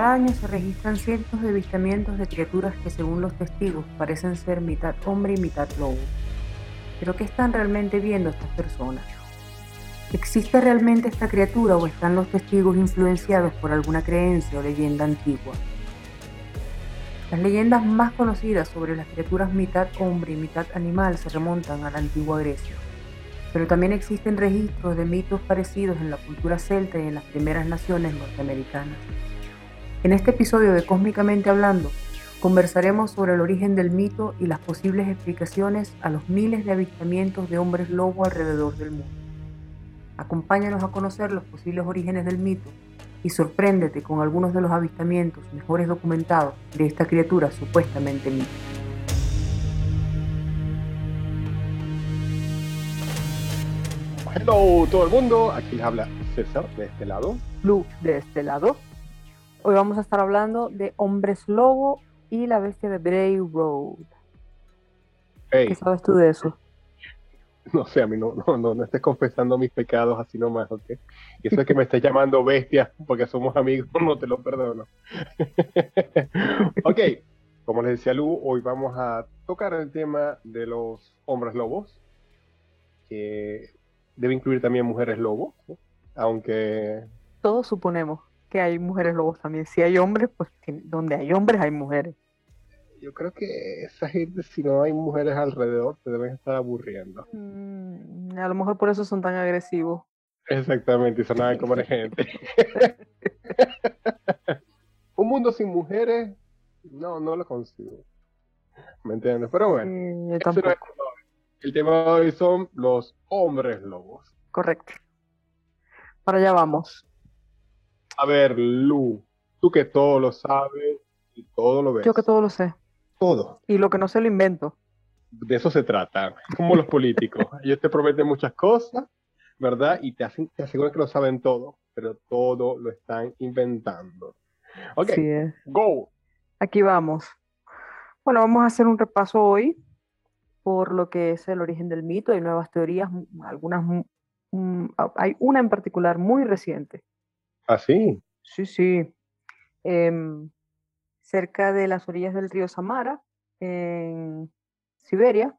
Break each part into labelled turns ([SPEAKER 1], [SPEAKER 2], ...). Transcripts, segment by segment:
[SPEAKER 1] Cada año se registran cientos de avistamientos de criaturas que según los testigos parecen ser mitad hombre y mitad lobo. Pero ¿qué están realmente viendo estas personas? ¿Existe realmente esta criatura o están los testigos influenciados por alguna creencia o leyenda antigua? Las leyendas más conocidas sobre las criaturas mitad hombre y mitad animal se remontan a la antigua Grecia, pero también existen registros de mitos parecidos en la cultura celta y en las primeras naciones norteamericanas. En este episodio de Cósmicamente Hablando, conversaremos sobre el origen del mito y las posibles explicaciones a los miles de avistamientos de hombres lobo alrededor del mundo. Acompáñanos a conocer los posibles orígenes del mito y sorpréndete con algunos de los avistamientos mejores documentados de esta criatura supuestamente mítica.
[SPEAKER 2] Hello todo el mundo, aquí les habla César de este lado.
[SPEAKER 1] Lu de este lado. Hoy vamos a estar hablando de Hombres Lobo y la bestia de Bray Road. ¿Qué sabes tú de eso?
[SPEAKER 2] No sé, a mí no, no, no, estés confesando mis pecados así nomás, ¿ok? Y eso es que me estés llamando bestia porque somos amigos, no te lo perdono. ok, como les decía Lu, hoy vamos a tocar el tema de los hombres lobos, que debe incluir también mujeres lobos, aunque...
[SPEAKER 1] Todos suponemos que hay mujeres lobos también. Si hay hombres, pues donde hay hombres hay mujeres.
[SPEAKER 2] Yo creo que esa gente, si no hay mujeres alrededor, te deben estar aburriendo.
[SPEAKER 1] Mm, a lo mejor por eso son tan agresivos.
[SPEAKER 2] Exactamente, y son nada como gente. Un mundo sin mujeres, no, no lo consigo. ¿Me entiendes? Pero bueno, el tema de hoy son los hombres lobos.
[SPEAKER 1] Correcto. Para allá vamos.
[SPEAKER 2] A ver, Lu, tú que todo lo sabes y todo lo ves.
[SPEAKER 1] Yo que todo lo sé.
[SPEAKER 2] Todo.
[SPEAKER 1] Y lo que no sé lo invento.
[SPEAKER 2] De eso se trata, como los políticos. Ellos te prometen muchas cosas, ¿verdad? Y te, hacen, te aseguran que lo saben todo, pero todo lo están inventando. Ok, go.
[SPEAKER 1] Aquí vamos. Bueno, vamos a hacer un repaso hoy por lo que es el origen del mito. Hay nuevas teorías, algunas, hay una en particular muy reciente,
[SPEAKER 2] ¿Ah, sí?
[SPEAKER 1] Sí, sí. Em, cerca de las orillas del río Samara, en Siberia,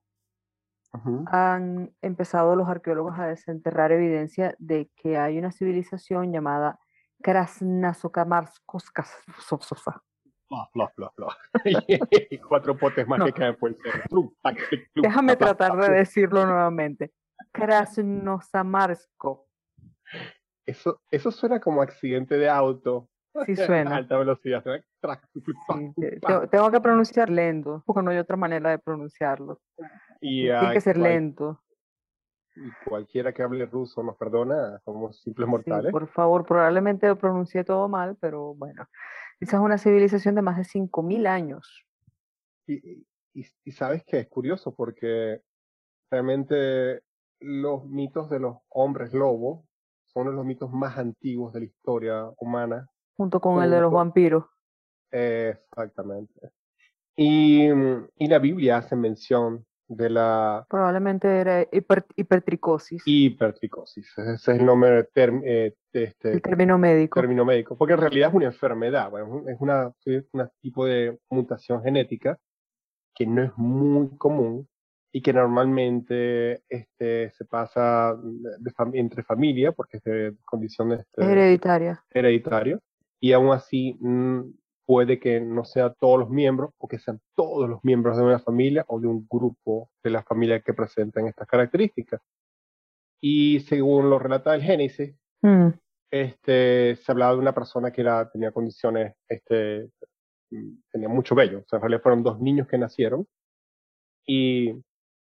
[SPEAKER 1] han empezado los arqueólogos a desenterrar evidencia de que hay una civilización llamada Krasnasokamarskoska.
[SPEAKER 2] Cuatro potes más que caen por el
[SPEAKER 1] Déjame tratar de decirlo nuevamente. Krasnosamarsko.
[SPEAKER 2] Eso, eso suena como accidente de auto.
[SPEAKER 1] Sí suena.
[SPEAKER 2] alta velocidad.
[SPEAKER 1] tengo que pronunciar lento, porque no hay otra manera de pronunciarlo. Tiene que ser lento.
[SPEAKER 2] Y cualquiera que hable ruso nos perdona, somos simples mortales.
[SPEAKER 1] por favor, probablemente lo pronuncié todo mal, pero bueno. Esa es una civilización de más de 5.000 años.
[SPEAKER 2] Y, y, y sabes que es curioso porque realmente los mitos de los hombres lobo son uno de los mitos más antiguos de la historia humana.
[SPEAKER 1] Junto con el de los vampiros.
[SPEAKER 2] exactamente. Y, y, la Biblia hace mención de la...
[SPEAKER 1] Probablemente era hipertricosis.
[SPEAKER 2] Hipertricosis, ese es el nombre, eh, este,
[SPEAKER 1] el término médico.
[SPEAKER 2] Término médico, porque en realidad es una enfermedad, bueno, es una, es un tipo de mutación genética que no es muy común y que normalmente este, se pasa entre familia, porque es de condiciones este,
[SPEAKER 1] hereditaria.
[SPEAKER 2] hereditario, y aún así mm, puede que no sea todos los miembros, o que sean todos los miembros de una familia o de un grupo de la familia que presenten estas características. Y según lo relata el Génesis, mm. este, se hablaba de una persona que era, tenía condiciones, este, mm, tenía mucho vello, o sea, en realidad fueron dos niños que nacieron, y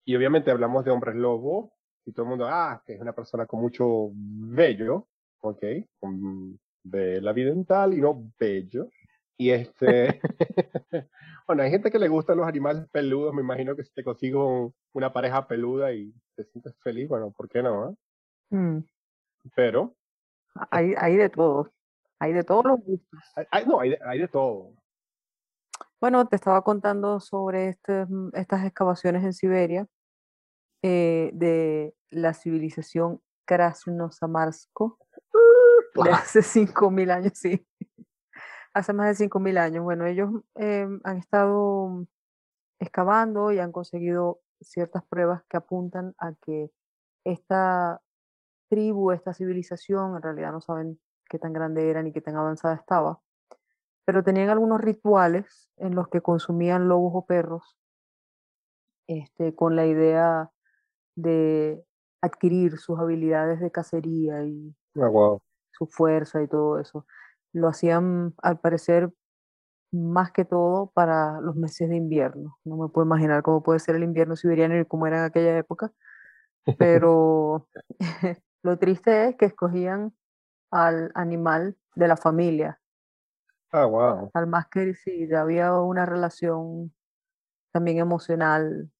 [SPEAKER 2] y obviamente hablamos de hombres lobo, y todo el mundo, ah, que es una persona con mucho bello, ok, con de la vida dental y no bello. Y este, bueno, hay gente que le gustan los animales peludos, me imagino que si te consigo una pareja peluda y te sientes feliz, bueno, ¿por qué no? Eh? Mm. Pero.
[SPEAKER 1] Hay, hay de todo, hay de todos los gustos.
[SPEAKER 2] Hay, no, hay de, hay de todo.
[SPEAKER 1] Bueno, te estaba contando sobre este, mm, estas excavaciones en Siberia eh, de la civilización Krasnosamarsko de hace 5.000 años, sí. Hace más de 5.000 años. Bueno, ellos em, han estado excavando y han conseguido ciertas pruebas que apuntan a que esta tribu, esta civilización, en realidad no saben qué tan grande era ni qué tan avanzada estaba, pero tenían algunos rituales en los que consumían lobos o perros este, con la idea de adquirir sus habilidades de cacería y
[SPEAKER 2] ah,
[SPEAKER 1] su fuerza y todo eso. Lo hacían, al parecer, más que todo para los meses de invierno. No me puedo imaginar cómo puede ser el invierno siberiano y cómo era en aquella época, pero lo triste es que escogían al animal de la familia.
[SPEAKER 2] Ah, wow.
[SPEAKER 1] Al más que sí, había una relación también emocional,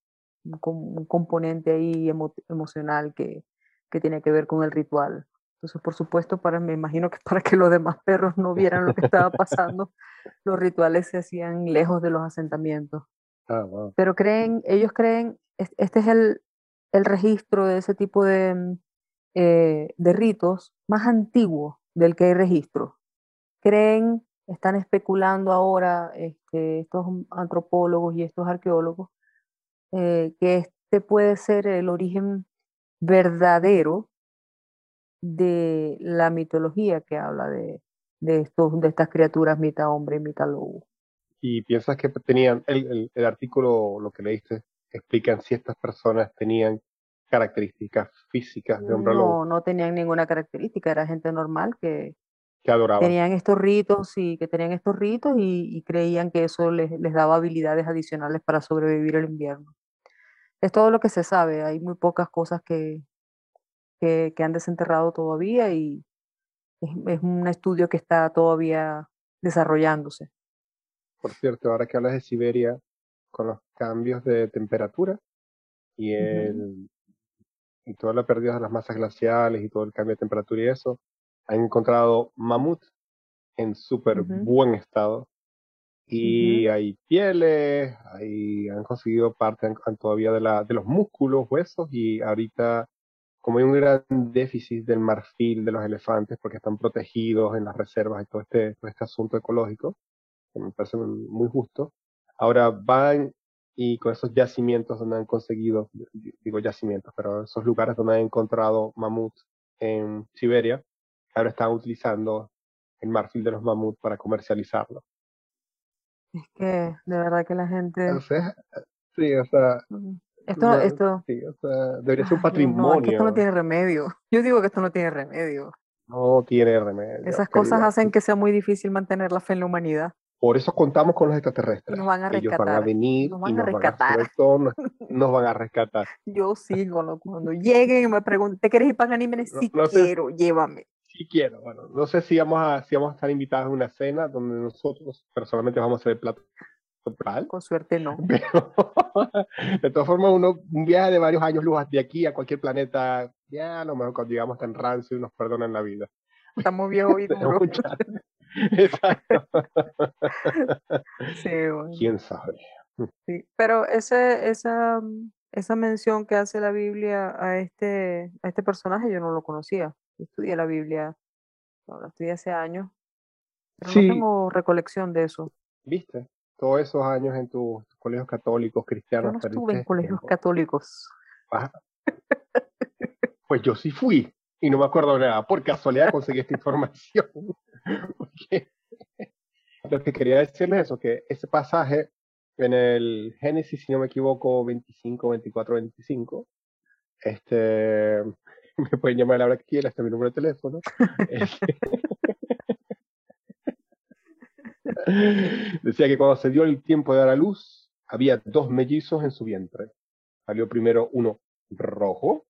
[SPEAKER 1] un, componente ahí emocional que, que tiene que ver con el ritual. Entonces, por supuesto, para, me imagino que para que los demás perros no vieran lo que estaba pasando, los rituales se hacían lejos de los asentamientos.
[SPEAKER 2] Ah,
[SPEAKER 1] Pero creen, ellos creen, este es el, el registro de ese tipo de, mm, eh, de ritos más antiguo del que hay registro. Creen, están especulando ahora este, estos antropólogos y estos arqueólogos, eh, que este puede ser el origen verdadero de la mitología que habla de, de, estos, de estas criaturas mitad hombre y mitad lobo.
[SPEAKER 2] ¿Y piensas que tenían, el, el, artículo, lo que leíste, explican si estas personas tenían características físicas de hombre lobo?
[SPEAKER 1] No, no tenían ninguna característica, era gente normal que,
[SPEAKER 2] que adoraban.
[SPEAKER 1] Tenían estos ritos y que tenían estos ritos y, creían que eso les, les, daba habilidades adicionales para sobrevivir el invierno. Es todo lo que se sabe, hay muy pocas cosas que, que, han desenterrado todavía y es, un estudio que está todavía desarrollándose.
[SPEAKER 2] Por cierto, ahora que hablas de Siberia, con los cambios de temperatura y, el, y toda la pérdida de las masas glaciales y todo el cambio de temperatura y eso, han encontrado mamut en súper buen estado y hay pieles, hay, han conseguido parte todavía de, la, de los músculos, huesos y ahorita como hay un gran déficit del marfil de los elefantes porque están protegidos en las reservas y todo este, este asunto ecológico, que me parece muy justo, ahora van y con esos yacimientos donde han conseguido, digo yacimientos, pero esos lugares donde han encontrado mamuts en Siberia, ahora están utilizando el marfil de los mamuts para comercializarlo.
[SPEAKER 1] Es que de verdad que la gente...
[SPEAKER 2] sí, o sea,
[SPEAKER 1] esto, esto.
[SPEAKER 2] Sí, o sea, debería ser un patrimonio.
[SPEAKER 1] No, que esto no tiene remedio. Yo digo que esto no tiene remedio.
[SPEAKER 2] No tiene remedio.
[SPEAKER 1] Esas cosas hacen que sea muy difícil mantener la fe en la humanidad.
[SPEAKER 2] Por eso contamos con los extraterrestres.
[SPEAKER 1] Nos van a rescatar. Ellos van a
[SPEAKER 2] venir
[SPEAKER 1] nos van
[SPEAKER 2] y nos
[SPEAKER 1] a rescatar.
[SPEAKER 2] Van a, nos, van a rescatar.
[SPEAKER 1] Yo sigo cuando lleguen y me pregunten, ¿te quieres ir para Ganímenes? Sí quiero, llévame.
[SPEAKER 2] Quiero. Bueno, no sé si vamos a, si vamos a estar invitados a una cena donde nosotros personalmente vamos a hacer el plato
[SPEAKER 1] con suerte no.
[SPEAKER 2] de todas formas, uno, un viaje de varios años luz de aquí a cualquier planeta, ya a lo mejor cuando llegamos tan rancio nos perdonan la vida.
[SPEAKER 1] Estamos viejos y duros.
[SPEAKER 2] Exacto.
[SPEAKER 1] sí,
[SPEAKER 2] ¿Quién sabe?
[SPEAKER 1] Sí, pero ese, esa, esa mención que hace la Biblia a este, a este personaje yo no lo conocía. Yo estudié la Biblia, lo estudié hace años, pero no tengo recolección de eso.
[SPEAKER 2] ¿Viste? todos esos años en tus colegios católicos, cristianos.
[SPEAKER 1] Yo no estuve en colegios católicos.
[SPEAKER 2] Pues yo sí fui y no me acuerdo nada. Por casualidad conseguí esta información. lo que quería decirles es eso, que ese pasaje en el Génesis, si no me equivoco, 25, 24, 25, este, me pueden llamar a la hora que quieran, es mi número de teléfono. Decía que cuando se dio el tiempo de dar a luz, había dos mellizos en su vientre. Salió primero uno rojo,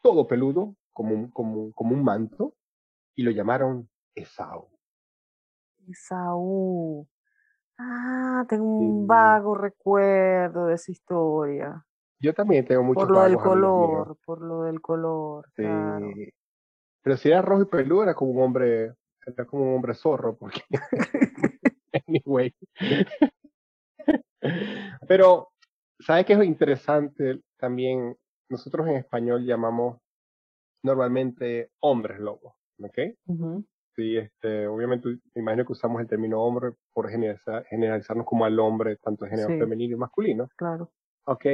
[SPEAKER 2] todo peludo, como un, como, como un manto, y lo llamaron Esaú.
[SPEAKER 1] Esaú. Ah, tengo un vago recuerdo de esa historia.
[SPEAKER 2] Yo también tengo mucho
[SPEAKER 1] Por lo del color, por lo del color. Sí.
[SPEAKER 2] Pero si era rojo y peludo, era como un hombre, era como un hombre zorro, porque anyway. Pero, ¿sabe qué es interesante también? Nosotros en español llamamos normalmente hombres lobos, ¿ok? Sí, este, obviamente me imagino que usamos el término hombre por generalizar, generalizarnos como al hombre, tanto en género
[SPEAKER 1] Sí.
[SPEAKER 2] femenino y masculino.
[SPEAKER 1] Claro.
[SPEAKER 2] Ok.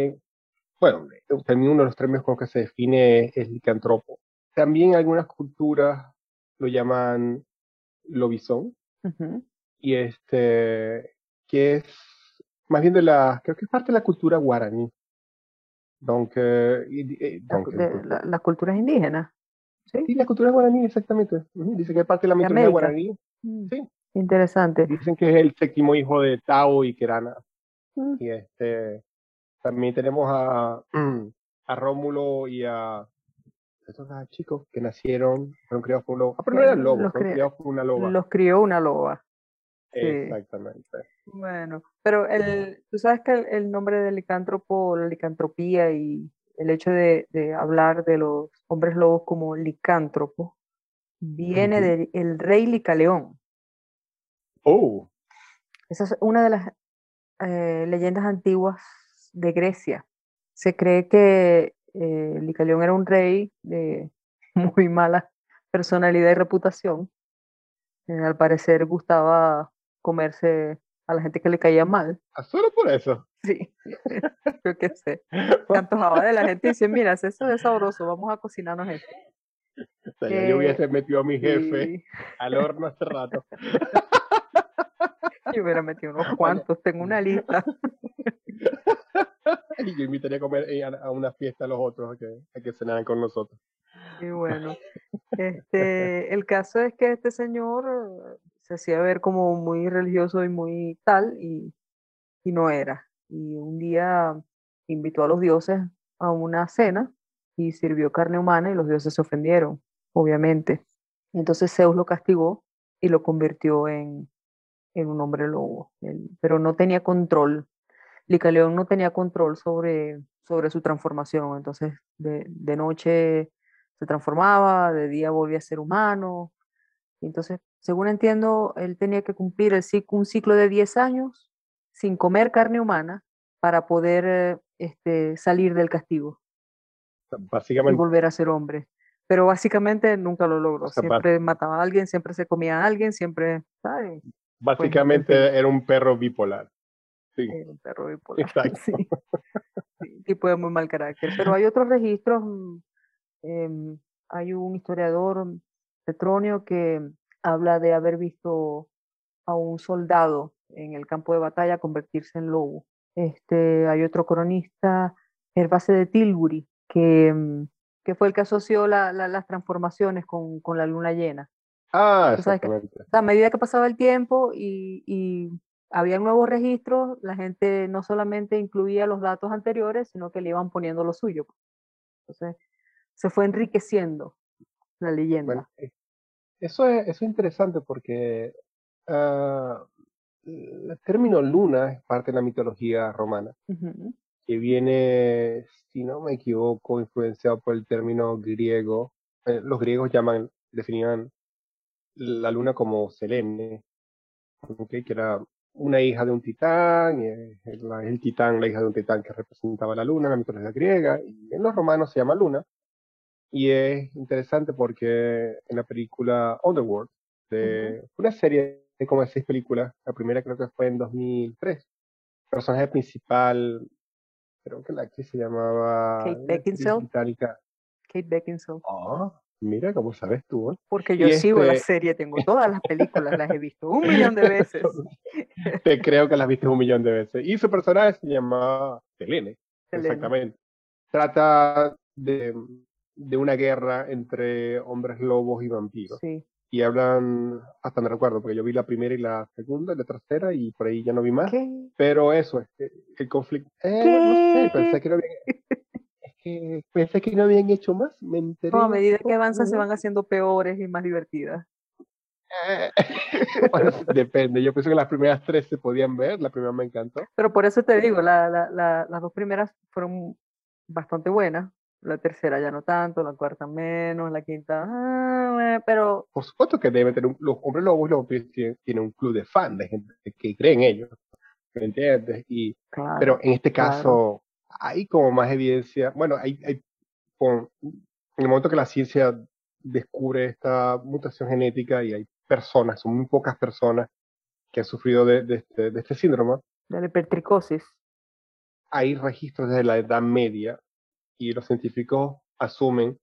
[SPEAKER 2] Bueno, también uno de los términos con los que se define es, es licantropo. También algunas culturas lo llaman lobizón, y este, que es más bien de la, creo que es parte de la cultura guaraní. Donc, eh, eh, donc,
[SPEAKER 1] de la- las culturas indígenas. Sí.
[SPEAKER 2] Sí, la cultura guaraní, exactamente. Dice que es parte de la
[SPEAKER 1] De
[SPEAKER 2] mitología
[SPEAKER 1] América.
[SPEAKER 2] guaraní.
[SPEAKER 1] Mm,
[SPEAKER 2] Sí.
[SPEAKER 1] Interesante.
[SPEAKER 2] Dicen que es el séptimo hijo de Tao y Kerana.
[SPEAKER 1] Mm,
[SPEAKER 2] Y este, también tenemos a, a Rómulo y a estos ah, chicos que nacieron, fueron criados por un lobo. Ah, pero no eran lobos,
[SPEAKER 1] los
[SPEAKER 2] fueron
[SPEAKER 1] cri-
[SPEAKER 2] criados por una loba.
[SPEAKER 1] Los crió una loba. sí.
[SPEAKER 2] Exactamente.
[SPEAKER 1] Bueno, pero el, tú sabes que el, el nombre de licántropo, la licantropía y el hecho de, de hablar de los hombres lobos como licántropo viene del rey Licaleón.
[SPEAKER 2] Oh,
[SPEAKER 1] Esa es una de las eh, leyendas antiguas de Grecia. Se cree que eh, Licaleón era un rey de muy mala personalidad y reputación. Eh, al parecer gustaba comerse a la gente que le caía mal.
[SPEAKER 2] ah, solo por eso.
[SPEAKER 1] Sí, yo qué sé. Se antojaba de la gente y dice, mira, eso es sabroso, vamos a cocinarnos esto.
[SPEAKER 2] O sea, ya yo hubiese metido a mi jefe
[SPEAKER 1] Y
[SPEAKER 2] al horno hace rato.
[SPEAKER 1] yo hubiera metido unos cuantos, tengo una lista.
[SPEAKER 2] y yo invitaría a comer eh, a, a una fiesta a los otros a que, a que cenaran con nosotros.
[SPEAKER 1] Y bueno, este, el caso es que este señor se hacía ver como muy religioso y muy tal, y, y no era. Y un día invitó a los dioses a una cena y sirvió carne humana y los dioses se ofendieron, obviamente. Entonces Zeus lo castigó y lo convirtió en, en un hombre lobo, él- pero no tenía control. Licaleón no tenía control sobre, sobre su transformación, entonces de, de noche se transformaba, de día volvía a ser humano. Entonces, según entiendo, él tenía que cumplir el un ciclo de 10 años sin comer carne humana para poder este, salir del castigo
[SPEAKER 2] sea,
[SPEAKER 1] y
[SPEAKER 2] básicamente,
[SPEAKER 1] volver a ser hombre. Pero básicamente nunca lo logró. Siempre mataba a alguien, siempre se comía a alguien, siempre, ¿sabes?
[SPEAKER 2] Básicamente
[SPEAKER 1] en fin.
[SPEAKER 2] era un perro bipolar. Sí,
[SPEAKER 1] Era un perro bipolar.
[SPEAKER 2] exacto.
[SPEAKER 1] Sí. Sí, tipo de muy mal carácter. Pero hay otros registros. mm, em, hay un historiador, mm, Petronio, que habla de haber visto a un soldado en el campo de batalla convertirse en lobo. Este, hay otro cronista, Gervase de Tilbury, que, mm, que fue el que asoció la- la- las transformaciones con, con la luna llena.
[SPEAKER 2] Ah, exactamente.
[SPEAKER 1] O sea, a medida que pasaba el tiempo y, y había nuevos registros, la gente no solamente incluía los datos anteriores, sino que le iban poniendo lo suyo. Entonces, se fue enriqueciendo la leyenda.
[SPEAKER 2] Bueno, eh, eso es, eso es interesante porque ah, el término luna es parte de la mitología romana, que viene, si no me equivoco, influenciado por el término griego. Eh, los griegos llaman, definían la luna como Selene, ¿ok? que era una hija de un titán, el, la- el titán, la hija de un titán que representaba la luna en la mitología griega, y en los romanos se llama luna. Y es interesante porque en la película Underworld, de una serie de como de seis películas, la primera creo que fue en 2003, el personaje principal, creo que la actriz se llamaba...
[SPEAKER 1] Kate Beckinsale. Kate Beckinsale.
[SPEAKER 2] Ah, mira, cómo sabes tú, ¿eh?
[SPEAKER 1] Porque
[SPEAKER 2] Y
[SPEAKER 1] yo sigo la
[SPEAKER 2] este-
[SPEAKER 1] serie, tengo todas las películas, las he visto un millón de veces.
[SPEAKER 2] Te creo que las viste un millón de veces. Y su personaje se llama Selene,
[SPEAKER 1] Selene.
[SPEAKER 2] exactamente. Trata de, de una guerra entre hombres lobos y vampiros.
[SPEAKER 1] Sí.
[SPEAKER 2] Y hablan, hasta me recuerdo, porque yo vi la primera y la segunda, y la tercera, y por ahí ya no vi más.
[SPEAKER 1] ¿Qué?
[SPEAKER 2] Pero eso, es que el conflicto. Eh, no sé, pensé que no habían. Que pensé que no habían hecho más. Me enteré.
[SPEAKER 1] No, a medida que
[SPEAKER 2] poco,
[SPEAKER 1] avanzan se van haciendo peores y más divertidas.
[SPEAKER 2] Bueno, depende. Yo pienso que las primeras tres se podían ver. La primera me encantó.
[SPEAKER 1] Pero por eso te digo, la- la- la- las dos primeras fueron bastante buenas. La tercera ya no tanto, la cuarta menos, la quinta, ah, eh, pero
[SPEAKER 2] Por supuesto que deben tener un- los hombres lobos los tienen, tienen un club de fans, de gente que cree en ellos. ¿Me entiendes? Y,
[SPEAKER 1] claro,
[SPEAKER 2] pero en este
[SPEAKER 1] claro.
[SPEAKER 2] Hay como más evidencia. Bueno, hay, hay con- en el momento que la ciencia descubre esta mutación genética y hay personas, son muy pocas personas que han sufrido de, este, de este, síndrome.
[SPEAKER 1] De la hipertricosis.
[SPEAKER 2] Hay registros desde la Edad Media y los científicos asumen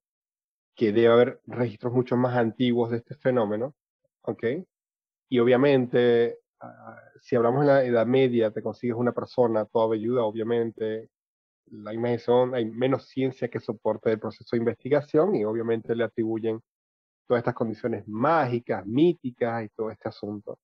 [SPEAKER 2] que debe haber registros mucho más antiguos de este fenómeno, ¿ok? Y obviamente, ah, si hablamos de la Edad Media, te consigues una persona toda velluda, obviamente, la imagen hay menos ciencia que soporte el proceso de investigación y obviamente le atribuyen todas estas condiciones mágicas, míticas y todo este asunto.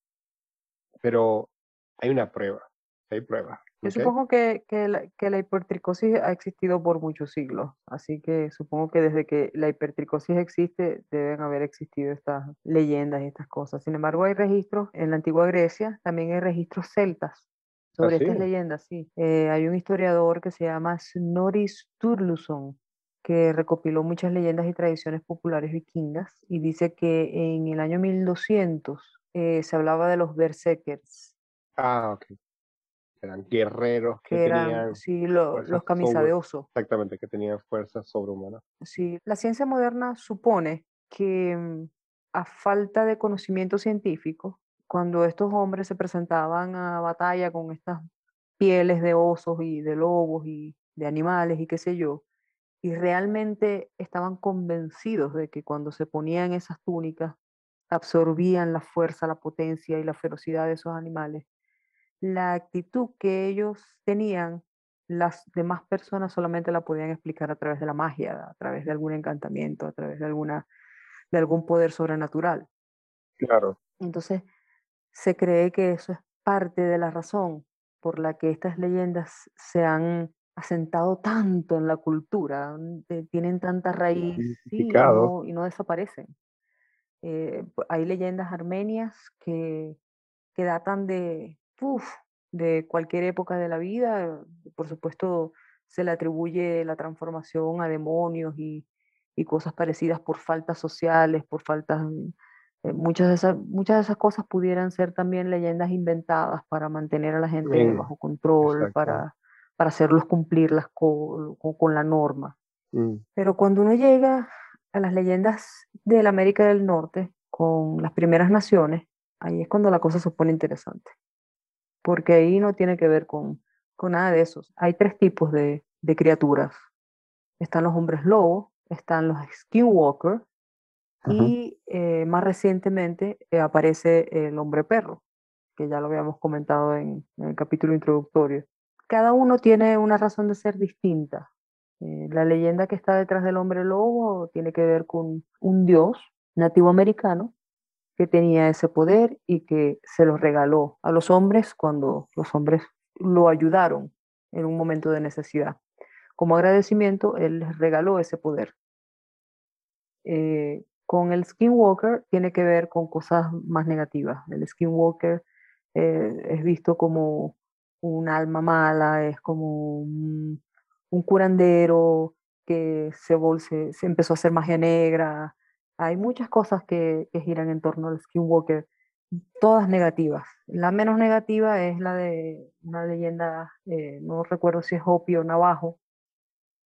[SPEAKER 2] Pero hay una prueba, hay pruebas.
[SPEAKER 1] Yo supongo que, que, la, que, la, hipertricosis ha existido por muchos siglos, así que supongo que desde que la hipertricosis existe deben haber existido estas leyendas y estas cosas. Sin embargo, hay registros en la antigua Grecia, también hay registros celtas sobre ¿Ah, estas leyendas, sí. Eh, hay un historiador que se llama Snorri Sturluson, que recopiló muchas leyendas y tradiciones populares vikingas y dice que en el año 1200 eh, se hablaba de los berserkers.
[SPEAKER 2] Ah, ok. Eran guerreros
[SPEAKER 1] que, eran, tenían sí, los camisa de oso.
[SPEAKER 2] Exactamente, que tenían fuerza sobrehumana.
[SPEAKER 1] Sí, la ciencia moderna supone que mm, a falta de conocimiento científico, cuando estos hombres se presentaban a batalla con estas pieles de osos y de lobos y de animales y qué sé yo, y realmente estaban convencidos de que cuando se ponían esas túnicas absorbían la fuerza, la potencia y la ferocidad de esos animales. La actitud que ellos tenían, las demás personas solamente la podían explicar a través de la magia, a través de algún encantamiento, a través de, alguna, de algún poder sobrenatural.
[SPEAKER 2] Claro.
[SPEAKER 1] Entonces, se cree que eso es parte de la razón por la que estas leyendas se han asentado tanto en la cultura, tienen tanta raíz y, no, desaparecen. Eh, hay leyendas armenias que, que datan de, de cualquier época de la vida. Por supuesto, se le atribuye la transformación a demonios y, y cosas parecidas por faltas sociales, por faltas eh, muchas, de esas, muchas de esas cosas pudieran ser también leyendas inventadas para mantener a la gente bajo control, para, para hacerlos cumplir las con, la norma. Mm. Pero cuando uno llega a las leyendas de la América del Norte, con las primeras naciones, ahí es cuando la cosa se pone interesante. Porque ahí no tiene que ver con, con nada de eso. Hay tres tipos de, de criaturas. Están los hombres lobos, están los skinwalkers, y eh, más recientemente eh, aparece el hombre perro, que ya lo habíamos comentado en, el capítulo introductorio. Cada uno tiene una razón de ser distinta. Eh, la leyenda que está detrás del hombre lobo tiene que ver con un dios nativo americano que tenía ese poder y que se lo regaló a los hombres cuando los hombres lo ayudaron en un momento de necesidad. Como agradecimiento, él les regaló ese poder. Con el skinwalker tiene que ver con cosas más negativas. El skinwalker eh, es visto como un alma mala, es como un, curandero que se, se, empezó a hacer magia negra. Hay muchas cosas que, giran en torno al skinwalker, todas negativas. La menos negativa es la de una leyenda, eh, no recuerdo si es Hopi o Navajo,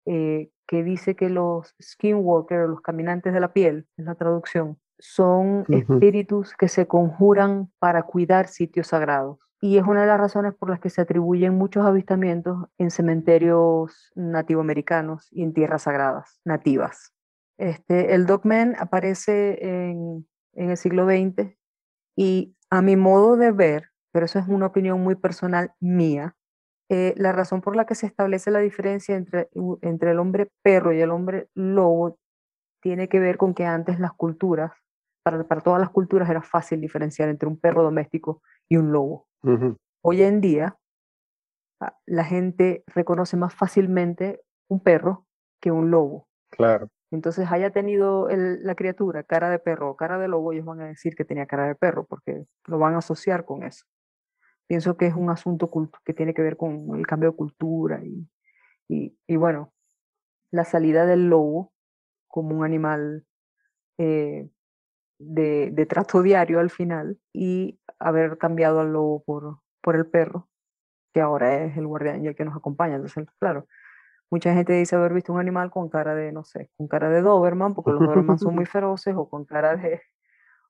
[SPEAKER 1] eh, que dice que los skinwalkers, los caminantes de la piel, es la traducción, son espíritus que se conjuran para cuidar sitios sagrados. Y es una de las razones por las que se atribuyen muchos avistamientos en cementerios nativoamericanos y en tierras sagradas, nativas. Este, el Dogman aparece en, en el siglo XX y a mi modo de ver, pero eso es una opinión muy personal mía, eh, la razón por la que se establece la diferencia entre, entre el hombre perro y el hombre lobo tiene que ver con que antes las culturas, para, para todas las culturas era fácil diferenciar entre un perro doméstico y un lobo. Hoy en día, ah, la gente reconoce más fácilmente un perro que un lobo.
[SPEAKER 2] Claro.
[SPEAKER 1] Entonces, haya tenido la criatura cara de perro o cara de lobo, ellos van a decir que tenía cara de perro porque lo van a asociar con eso. Pienso que es un asunto que tiene que ver con el cambio de cultura y, y, bueno, la salida del lobo como un animal eh, de, de, trato diario al final y haber cambiado al lobo por, por el perro, que ahora es el guardián y el que nos acompaña. Entonces, claro, Mucha gente dice haber visto un animal con cara de, no sé, con cara de Doberman, porque los Doberman son muy feroces, o con cara de,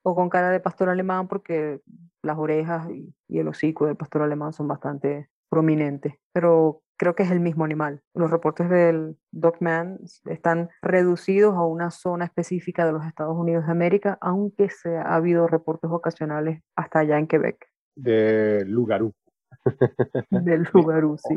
[SPEAKER 1] o con cara de pastor alemán, porque las orejas y, y el hocico del pastor alemán son bastante prominentes. Pero creo que es el mismo animal. Los reportes del Dogman están reducidos a una zona específica de los Estados Unidos de América, aunque se ha habido reportes ocasionales hasta allá en Quebec.
[SPEAKER 2] De Lugarú.
[SPEAKER 1] Del Lugarú, sí.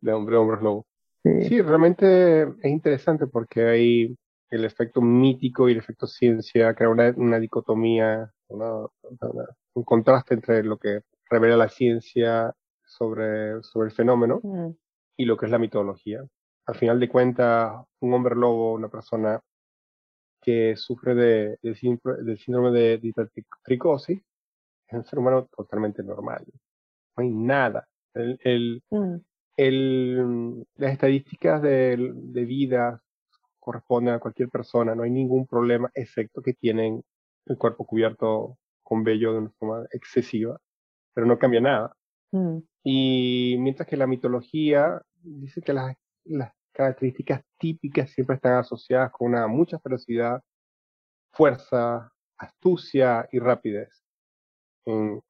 [SPEAKER 2] De hombre, hombres lobo. Sí. realmente es interesante porque hay el efecto mítico y el efecto ciencia, crea una, una dicotomía, un contraste entre lo que revela la ciencia sobre, sobre el fenómeno mm. y lo que es la mitología. Al final de cuentas, un hombre lobo, una persona que sufre de, del síndrome de hipertricosis, es un ser humano totalmente normal. No hay nada. El, el, mm. el, las estadísticas de, de vida corresponden a cualquier persona, no hay ningún problema, excepto que tienen el cuerpo cubierto con vello de una forma excesiva, pero no cambia nada. Mm. Y mientras que la mitología dice que las, las características típicas siempre están asociadas con una mucha ferocidad, fuerza, astucia y rapidez,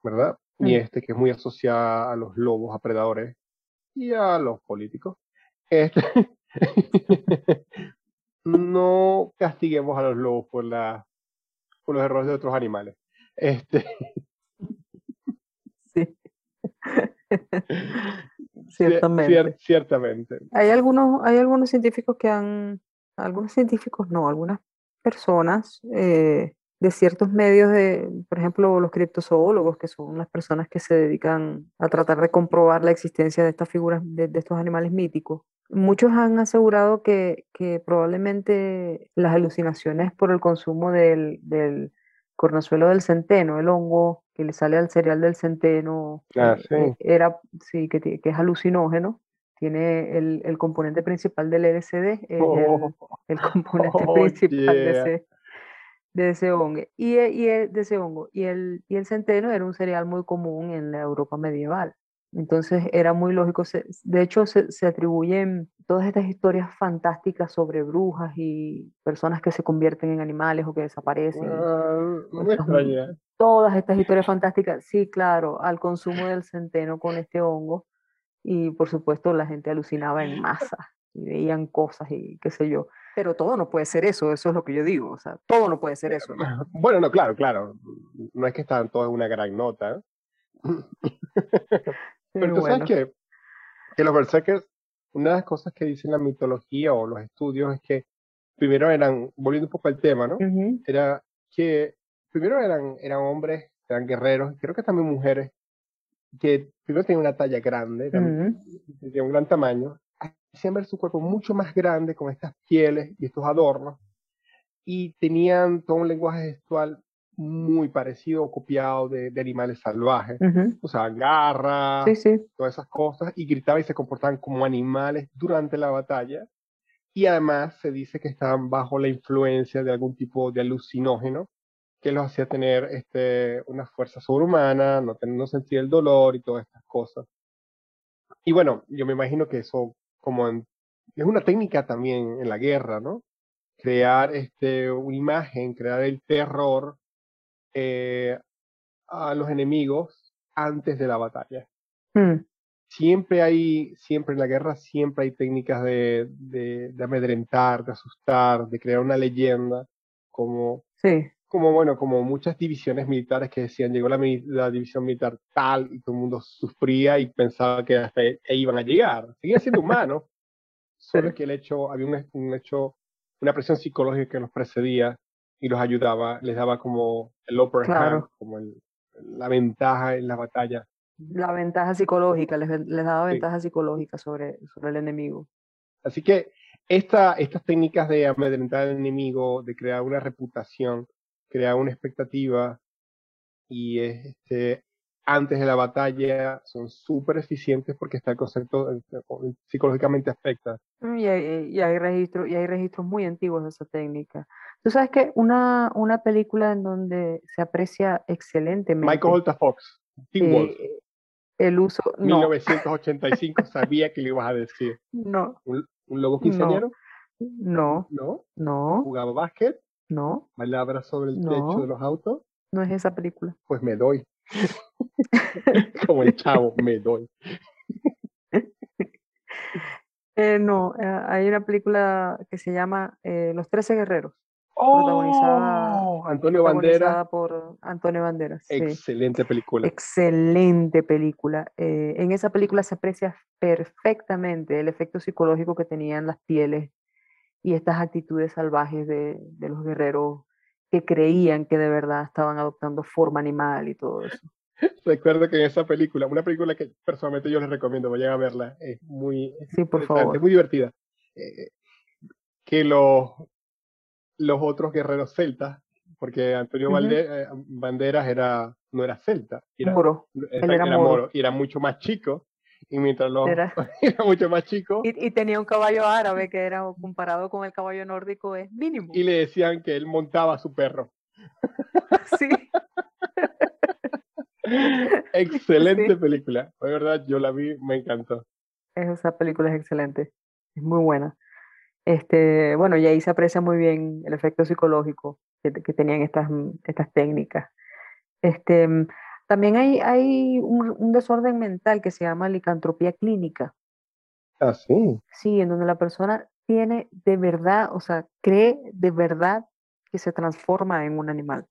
[SPEAKER 2] ¿verdad? Y mm. este que es muy asociada a los lobos, a predadores y a los políticos. Este no castiguemos a los lobos por, la, por los errores de otros animales. Este.
[SPEAKER 1] Sí. ciertamente.
[SPEAKER 2] ciertamente.
[SPEAKER 1] Hay algunos, hay algunos científicos que han, algunos científicos no, algunas personas eh, de ciertos medios de, por ejemplo, los criptozoólogos, que son las personas que se dedican a tratar de comprobar la existencia de estas figuras, de, estos animales míticos. Muchos han asegurado que, que, probablemente las alucinaciones por el consumo del, del cornazuelo del centeno, el hongo que le sale al cereal del centeno,
[SPEAKER 2] ah, eh,
[SPEAKER 1] era, sí, que, que, es alucinógeno, tiene el, el componente principal del LSD, el, oh. el, componente oh, principal de, ese, de ese hongo. Y, e, y el, de ese hongo. Y el, y el centeno era un cereal muy común en la Europa medieval. Entonces era muy lógico, de hecho se, se, atribuyen todas estas historias fantásticas sobre brujas y personas que se convierten en animales o que desaparecen.
[SPEAKER 2] Ah,
[SPEAKER 1] todas estas historias fantásticas, sí, claro, al consumo del centeno con este hongo. Y por supuesto la gente alucinaba en masa y veían cosas y qué sé yo. Pero todo no puede ser eso, eso es lo que yo digo, o sea, todo no puede ser eso.
[SPEAKER 2] Bueno, no, claro, claro, no es que están todas en una gran nota. Pero, tú sabes que, que los berserkers, una de las cosas que dicen la mitología o los estudios es que primero eran, volviendo un poco al tema, ¿no? Era que primero eran, eran hombres, eran guerreros, creo que también mujeres, que primero tenían una talla grande, tenían un gran tamaño, hacían ver su cuerpo mucho más grande con estas pieles y estos adornos, y tenían todo un lenguaje gestual muy parecido o copiado de, animales salvajes. O sea, garras, todas esas cosas, y gritaban y se comportaban como animales durante la batalla. Y además se dice que estaban bajo la influencia de algún tipo de alucinógeno que los hacía tener este, una fuerza sobrehumana, no, tener, no sentir el dolor y todas estas cosas. Y bueno, yo me imagino que eso como es una técnica también en la guerra, ¿no? Crear este, una imagen, crear el terror eh, a los enemigos antes de la batalla. Mm. Siempre hay, siempre en la guerra, siempre hay técnicas de, de, amedrentar, de asustar, de crear una leyenda, como, como, bueno, como muchas divisiones militares que decían, llegó la, la división militar tal, y todo el mundo sufría y pensaba que hasta e iban a llegar. Seguían siendo humanos, solo que el hecho, había un, un hecho, una presión psicológica que nos precedía y los ayudaba, les daba como el upper hand, como la ventaja en la batalla.
[SPEAKER 1] La ventaja psicológica, les, les daba ventaja psicológica sobre, sobre el enemigo.
[SPEAKER 2] Así que esta, estas técnicas de amedrentar al enemigo, de crear una reputación, crear una expectativa y este, antes de la batalla son súper eficientes porque está el concepto psicológicamente afecta.
[SPEAKER 1] Mm, y hay, y hay, registros, y hay registros muy antiguos de esa técnica. Tú sabes que una, una película en donde se aprecia excelentemente.
[SPEAKER 2] Michael Holta Fox,
[SPEAKER 1] el uso.
[SPEAKER 2] 1985, sabía que le ibas a decir.
[SPEAKER 1] No.
[SPEAKER 2] ¿Un lobo quinceañero?
[SPEAKER 1] No,
[SPEAKER 2] No.
[SPEAKER 1] no,
[SPEAKER 2] ¿Jugaba básquet?
[SPEAKER 1] no,
[SPEAKER 2] ¿Bailaba sobre el
[SPEAKER 1] No.
[SPEAKER 2] techo de los autos?
[SPEAKER 1] no es esa película.
[SPEAKER 2] Pues me doy. Como el chavo, me doy.
[SPEAKER 1] Eh, no, eh, hay una película que se llama eh, Los Trece Guerreros, Protagonizada-
[SPEAKER 2] ¡Oh! Antonio
[SPEAKER 1] por Antonio Banderas. sí.
[SPEAKER 2] Excelente película.
[SPEAKER 1] Excelente película. En esa película se aprecia perfectamente el efecto psicológico que tenían las pieles y estas actitudes salvajes de, de los guerreros que creían que de verdad estaban adoptando forma animal y todo eso.
[SPEAKER 2] Recuerdo que en esa película, una película que personalmente yo les recomiendo, vayan a verla, es muy
[SPEAKER 1] Sí, por favor.
[SPEAKER 2] muy divertida. Eh, que los, los otros guerreros celtas, porque Antonio. Valde- eh, Banderas era, no era celta, era,
[SPEAKER 1] Moro. era moro.
[SPEAKER 2] y era mucho más chico, y mientras los
[SPEAKER 1] Era-
[SPEAKER 2] era mucho más chico,
[SPEAKER 1] Y, y tenía un caballo árabe que era comparado con el caballo nórdico es mínimo.
[SPEAKER 2] y le decían que él montaba a su perro.
[SPEAKER 1] Sí,
[SPEAKER 2] Excelente
[SPEAKER 1] Sí.
[SPEAKER 2] película, de verdad, yo la vi, me encantó.
[SPEAKER 1] esa película es excelente. Es muy buena. Este, bueno, y ahí se aprecia muy bien el efecto psicológico que, que tenían estas, mm, estas técnicas. Este, mm, también hay, hay un, un desorden mental que se llama licantropía clínica,
[SPEAKER 2] Ah, sí.
[SPEAKER 1] sí, en donde la persona tiene de verdad, o sea, cree de verdad que se transforma en un animal.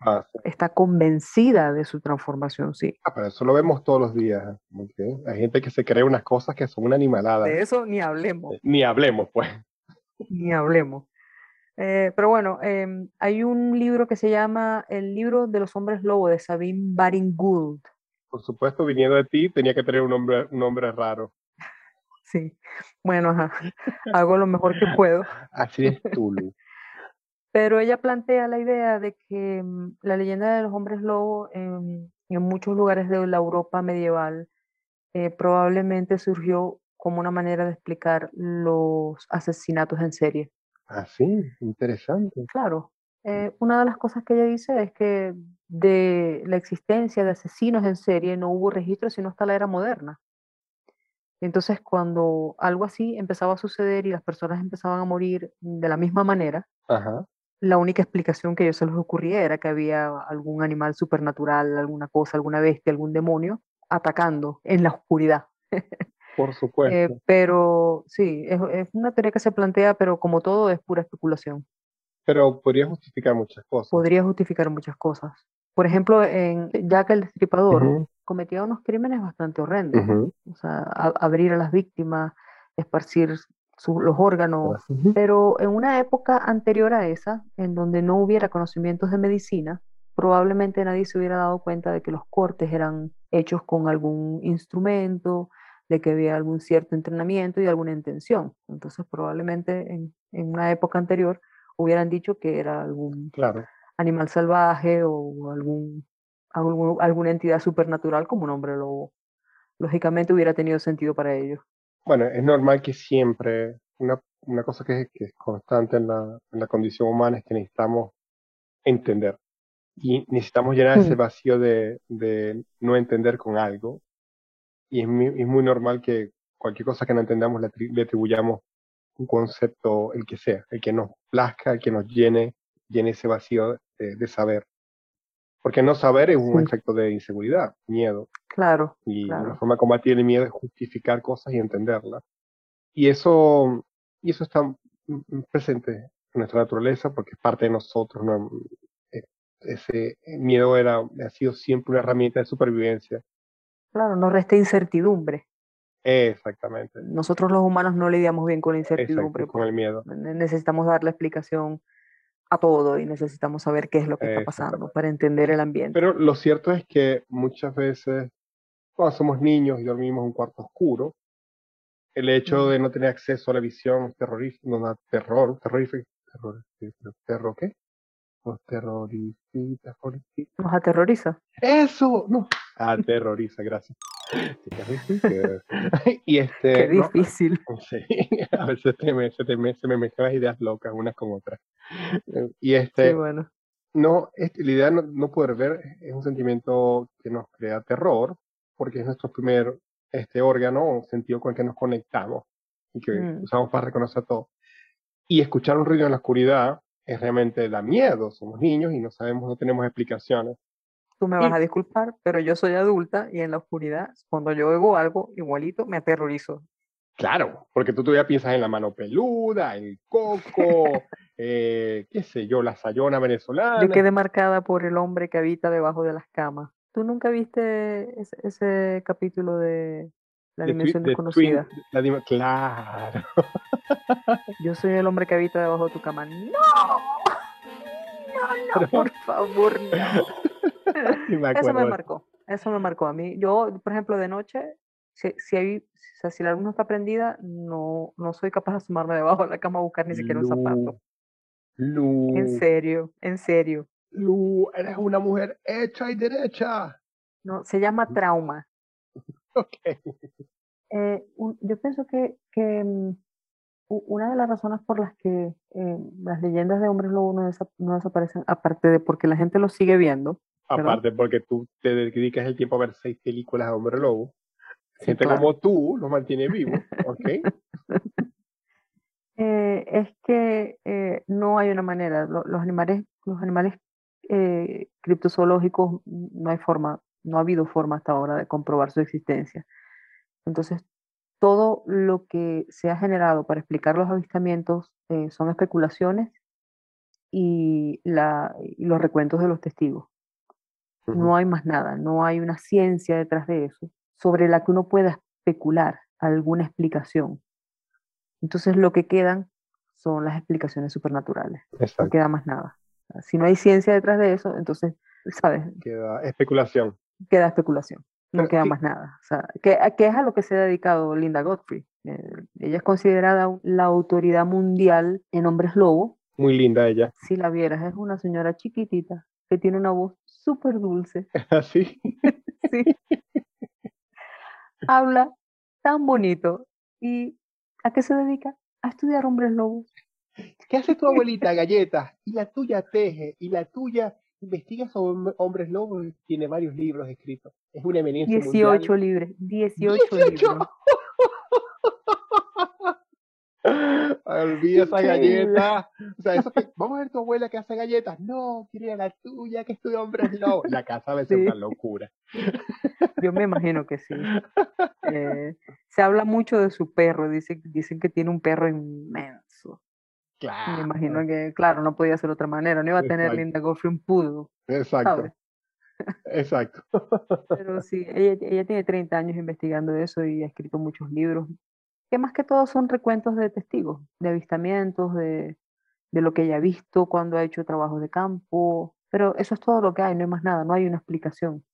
[SPEAKER 2] Ah, sí.
[SPEAKER 1] Está convencida de su transformación, sí.
[SPEAKER 2] Ah, pero eso lo vemos todos los días. ok. Hay gente que se cree unas cosas que son una animalada.
[SPEAKER 1] De eso ni hablemos.
[SPEAKER 2] Ni hablemos, pues.
[SPEAKER 1] Ni hablemos. Eh, pero bueno, em, hay un libro que se llama El libro de los hombres lobo de Sabine Baring Gould.
[SPEAKER 2] Por supuesto, viniendo de ti, tenía que tener un nombre, un nombre raro.
[SPEAKER 1] Sí, bueno, ajá, hago lo mejor que puedo.
[SPEAKER 2] Así es Tulu.
[SPEAKER 1] Pero ella plantea la idea de que mm, la leyenda de los hombres lobo en, en muchos lugares de la Europa medieval eh, probablemente surgió como una manera de explicar los asesinatos en serie.
[SPEAKER 2] Así, interesante.
[SPEAKER 1] Claro, eh, una de las cosas que ella dice es que de la existencia de asesinos en serie no hubo registro sino hasta la era moderna. Entonces, cuando algo así empezaba a suceder y las personas empezaban a morir de la misma manera,
[SPEAKER 2] Ajá.
[SPEAKER 1] La única explicación que a ellos se les ocurría era que había algún animal supernatural, alguna cosa, alguna bestia, algún demonio atacando en la oscuridad.
[SPEAKER 2] Por
[SPEAKER 1] Eh,
[SPEAKER 2] supuesto.
[SPEAKER 1] pero sí, es, es una teoría que se plantea, pero como todo es pura especulación.
[SPEAKER 2] Pero podría justificar muchas cosas.
[SPEAKER 1] Podría justificar muchas cosas. Por ejemplo, en Jack el Destripador
[SPEAKER 2] Ujú,
[SPEAKER 1] cometía unos crímenes bastante horrendos. O sea, a- abrir a las víctimas, esparcir su- los órganos. Pero en una época anterior a esa, en donde no hubiera conocimientos de medicina, probablemente nadie se hubiera dado cuenta de que los cortes eran hechos con algún instrumento, de que había algún cierto entrenamiento y alguna intención. Entonces, probablemente en, en una época anterior hubieran dicho que era algún
[SPEAKER 2] Claro.
[SPEAKER 1] animal salvaje o algún, algún- alguna entidad supernatural como un hombre lobo. Lógicamente hubiera tenido sentido para ellos.
[SPEAKER 2] Bueno, es normal que siempre, una, una cosa que, es- que es constante en la, en la condición humana es que necesitamos entender. Y necesitamos llenar ese
[SPEAKER 1] Mm.
[SPEAKER 2] vacío de, de no entender con algo. Y es muy, es muy normal que cualquier cosa que no entendamos le, le atribuyamos un concepto, el que sea, el que nos plazca, el que nos llene, llene ese vacío de, de saber. Porque no saber es un
[SPEAKER 1] Sí.
[SPEAKER 2] efecto de inseguridad, miedo.
[SPEAKER 1] Claro,
[SPEAKER 2] Y
[SPEAKER 1] Claro.
[SPEAKER 2] la forma combatir el miedo es justificar cosas y entenderlas. Y eso, y eso está presente en nuestra naturaleza porque es parte de nosotros. ¿no? E- Ese miedo era, ha sido siempre una herramienta de supervivencia.
[SPEAKER 1] claro, no resta incertidumbre.
[SPEAKER 2] Exactamente.
[SPEAKER 1] Nosotros los humanos no lidiamos bien con la
[SPEAKER 2] Exacto,
[SPEAKER 1] incertidumbre.
[SPEAKER 2] con el miedo.
[SPEAKER 1] ne- necesitamos darle explicación a todo y necesitamos saber qué es lo que está pasando para entender el ambiente.
[SPEAKER 2] Pero lo cierto es que muchas veces, cuando somos niños y dormimos en un cuarto oscuro, el hecho de no tener acceso a la visión terrorífica, no terror, terrorífico, terror, terror, ¿qué?
[SPEAKER 1] Nos aterroriza.
[SPEAKER 2] Eso, no, aterroriza, gracias. Y este,
[SPEAKER 1] Qué
[SPEAKER 2] no,
[SPEAKER 1] difícil.
[SPEAKER 2] Sí, a veces te me, se, te me, se me mezclan las ideas locas unas con otras. Y
[SPEAKER 1] Sí,
[SPEAKER 2] este,
[SPEAKER 1] bueno.
[SPEAKER 2] no, este, la idea de no, no poder ver es un sentimiento que nos crea terror, porque es nuestro primer este órgano o sentido con el que nos conectamos. y que
[SPEAKER 1] Mm.
[SPEAKER 2] usamos para reconocer todo. Y escuchar un ruido en la oscuridad es realmente da miedo. Somos niños y no sabemos, no tenemos explicaciones.
[SPEAKER 1] Tú me
[SPEAKER 2] Y-
[SPEAKER 1] vas a disculpar, pero yo soy adulta y en la oscuridad, cuando yo oigo algo igualito, me aterrorizo.
[SPEAKER 2] Claro, porque tú todavía piensas en la mano peluda, el coco, eh, qué sé yo, la sayona venezolana.
[SPEAKER 1] Yo quedé marcada por el hombre que habita debajo de las camas. ¿Tú nunca viste ese, ese capítulo de La
[SPEAKER 2] de
[SPEAKER 1] Dimensión
[SPEAKER 2] de
[SPEAKER 1] Desconocida?
[SPEAKER 2] Twin- la dim- claro.
[SPEAKER 1] Yo soy el hombre que habita debajo de tu cama. ¡No! No, no, por favor, no.
[SPEAKER 2] Me
[SPEAKER 1] Eso me marcó, eso me marcó a mí. Yo, por ejemplo, de noche, si, si hay, o sea, si la luz no está prendida, no, no soy capaz de asomarme debajo de la cama a buscar ni siquiera un zapato. En serio, en serio.
[SPEAKER 2] Lu, eres una mujer hecha y derecha.
[SPEAKER 1] No, se llama trauma.
[SPEAKER 2] Ok.
[SPEAKER 1] Eh, un- yo pienso que, que mm, una de las razones por las que eh, las leyendas de hombres lobo no, desa- no desaparecen, aparte de porque la gente los sigue viendo.
[SPEAKER 2] Aparte porque tú te dedicas el tiempo a ver seis películas de Hombre Lobo.
[SPEAKER 1] sí,
[SPEAKER 2] Gente
[SPEAKER 1] claro,
[SPEAKER 2] como tú los mantiene vivos, ¿ok?
[SPEAKER 1] eh, es que eh, no hay una manera. lo- los animales, los animales eh, criptozoológicos, no hay forma, no ha habido forma hasta ahora de comprobar su existencia. Entonces, todo lo que se ha generado para explicar los avistamientos eh, son especulaciones y, la, y los recuentos de los testigos. No hay más nada, no hay una ciencia detrás de eso sobre la que uno pueda especular alguna explicación. Entonces lo que quedan son las explicaciones supernaturales, no queda más nada. Si no hay ciencia detrás de eso, entonces, ¿sabes?
[SPEAKER 2] Queda especulación.
[SPEAKER 1] Queda especulación, no
[SPEAKER 2] Pero
[SPEAKER 1] queda
[SPEAKER 2] sí.
[SPEAKER 1] más nada. O sea, que, a- que es a lo que se ha dedicado Linda Godfrey. Eh, ella es considerada la autoridad mundial en hombres lobo.
[SPEAKER 2] Muy linda ella.
[SPEAKER 1] Si la vieras, es una señora chiquitita que tiene una voz súper dulce.
[SPEAKER 2] Así.
[SPEAKER 1] Sí. Habla tan bonito. ¿Y a qué se dedica? A estudiar hombres lobos.
[SPEAKER 2] ¿Qué hace tu abuelita? Galletas. Y la tuya teje. Y la tuya investiga sobre hom- hombres lobos. Tiene varios libros escritos. Es una eminencia
[SPEAKER 1] 18
[SPEAKER 2] mundial.
[SPEAKER 1] libros. 18,
[SPEAKER 2] 18.
[SPEAKER 1] libros.
[SPEAKER 2] Olvida esa galleta. O sea, eso que, vamos a ver tu abuela que hace galletas. No, quería la tuya que estudia hombres lobos. La casa debe ser
[SPEAKER 1] Sí.
[SPEAKER 2] una locura.
[SPEAKER 1] Yo me imagino que sí. Eh, se habla mucho de su perro. Dicen, dicen que tiene un perro inmenso.
[SPEAKER 2] Claro.
[SPEAKER 1] Me imagino que, claro, no podía ser de otra manera. No iba a tener. Linda Godfrey un pudo,
[SPEAKER 2] Exacto.
[SPEAKER 1] ¿sabes?
[SPEAKER 2] Exacto.
[SPEAKER 1] Pero sí, ella, ella tiene 30 años investigando eso y ha escrito muchos libros, que más que todo son recuentos de testigos, de avistamientos, de, de lo que ella ha visto cuando ha hecho trabajos de campo, pero eso es todo lo que hay, no hay más nada, no hay una explicación.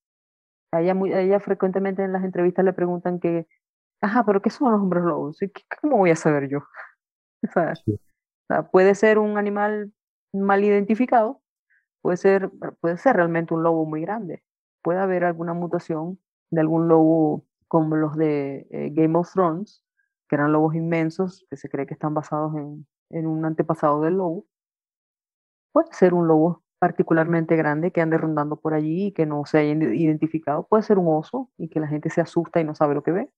[SPEAKER 1] A ella, muy, a ella frecuentemente en las entrevistas le preguntan que, ajá, pero ¿qué son los hombres lobos? ¿Y qué- ¿Cómo voy a saber yo? O sea,
[SPEAKER 2] Sí.
[SPEAKER 1] O sea, puede ser un animal mal identificado, puede ser, puede ser realmente un lobo muy grande. Puede haber alguna mutación de algún lobo como los de eh, Game of Thrones, que eran lobos inmensos, que se cree que están basados en, en un antepasado del lobo. Puede ser un lobo particularmente grande que ande rondando por allí y que no se haya ide- identificado. Puede ser un oso y que la gente se asusta y no sabe lo que ve.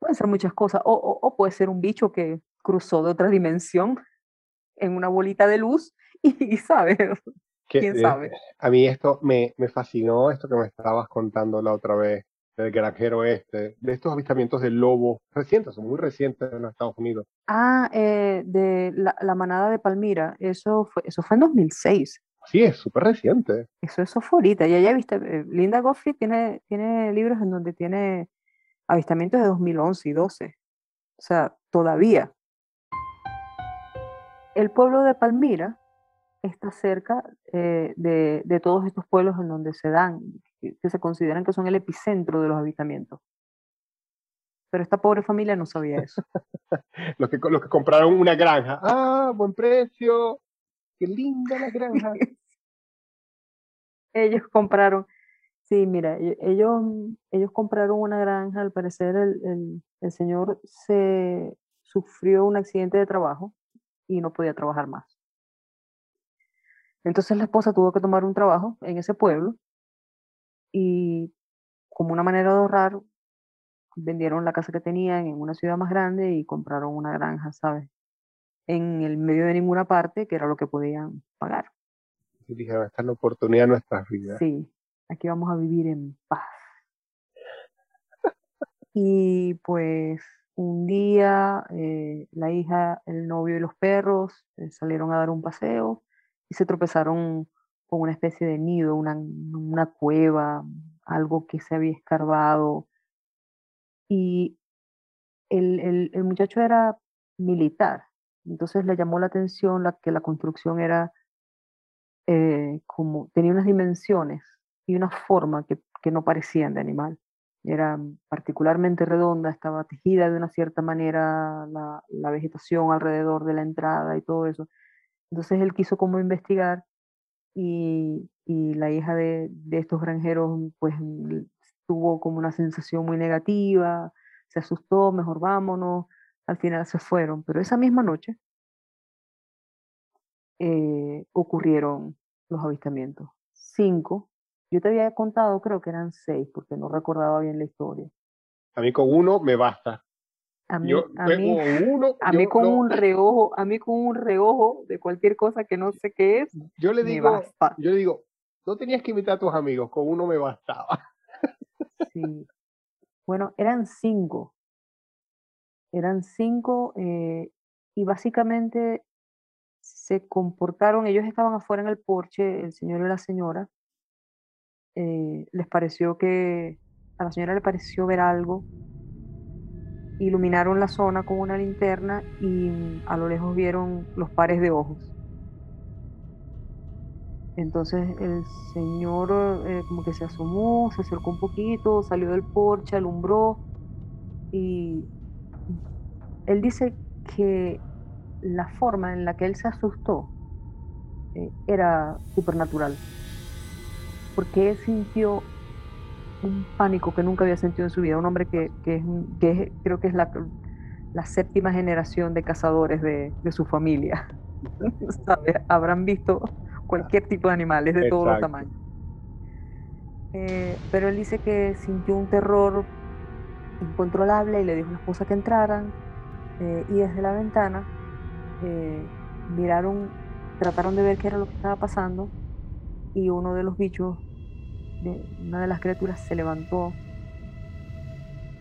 [SPEAKER 1] Pueden ser muchas cosas. O, o- o puede ser un bicho que cruzó de otra dimensión en una bolita de luz y, y sabe,
[SPEAKER 2] Que,
[SPEAKER 1] quién
[SPEAKER 2] eh,
[SPEAKER 1] sabe.
[SPEAKER 2] A mí esto me, me fascinó, esto que me estabas contando la otra vez, del granjero este, de estos avistamientos de lobos recientes, son muy recientes en los Estados Unidos.
[SPEAKER 1] Ah, eh, de la, la manada de Palmira, eso fue, eso fue en 2006.
[SPEAKER 2] Sí, es súper reciente.
[SPEAKER 1] Eso, eso fue ahorita. Ya ya viste, eh, Linda Goffrey tiene, tiene libros en donde tiene avistamientos de 2011 y 12. O sea, todavía. El pueblo de Palmira está cerca eh, de, de todos estos pueblos en donde se dan, que, que se consideran que son el epicentro de los avistamientos. Pero esta pobre familia no sabía eso.
[SPEAKER 2] Los que, los que compraron una granja. Ah, buen precio. Qué linda la granja.
[SPEAKER 1] Ellos compraron, sí, mira, e- ellos, ellos compraron una granja, al parecer el, el, el señor se sufrió un accidente de trabajo y no podía trabajar más. Entonces la esposa tuvo que tomar un trabajo en ese pueblo y como una manera de ahorrar, vendieron la casa que tenían en una ciudad más grande y compraron una granja, ¿sabes? En el medio de ninguna parte, que era lo que podían pagar.
[SPEAKER 2] Y dijeron, esta es la oportunidad de nuestras vidas.
[SPEAKER 1] Sí, aquí vamos a vivir en paz. y pues un día eh, la hija, el novio y los perros eh, salieron a dar un paseo y se tropezaron con una especie de nido, una, cueva, algo que se había escarbado. Y el, muchacho era militar, entonces le llamó la atención la, que la construcción era eh, como, tenía unas dimensiones y una forma que no parecían de animal. Era particularmente redonda, estaba tejida de una cierta manera la, la vegetación alrededor de la entrada y todo eso. Entonces él quiso como investigar y, y la hija de, de, estos granjeros pues tuvo como una sensación muy negativa, se asustó, mejor vámonos, al final se fueron, pero esa misma noche eh, ocurrieron los avistamientos. Cinco, yo te había contado, creo que eran seis, porque no recordaba bien la historia.
[SPEAKER 2] A mí con uno me basta.
[SPEAKER 1] A mí, a mí, uno, a mí con un reojo, a mí con un reojo de cualquier cosa que no sé qué es.
[SPEAKER 2] Yo le digo, yo le digo, no tenías que invitar a tus amigos, con uno me bastaba.
[SPEAKER 1] Sí. Bueno, eran cinco. Eran cinco eh, y básicamente se comportaron, ellos estaban afuera en el porche, el señor y la señora. Eh, les pareció que, a la señora le pareció ver algo iluminaron la zona con una linterna y a lo lejos vieron los pares de ojos. Entonces el señor eh, como que se asomó, se acercó un poquito, salió del porche, alumbró y él dice que la forma en la que él se asustó eh, era supernatural, porque él sintió un pánico que nunca había sentido en su vida. Un hombre que, que, es, que creo que es la, la, séptima generación de cazadores de, de su familia. Habrán visto cualquier tipo de animales de todos los tamaños. Eh, pero él dice que sintió un terror incontrolable y le dijo a la esposa que entraran. Eh, y desde la ventana eh, miraron, trataron de ver qué era lo que estaba pasando. Y uno de los bichos una de las criaturas se levantó,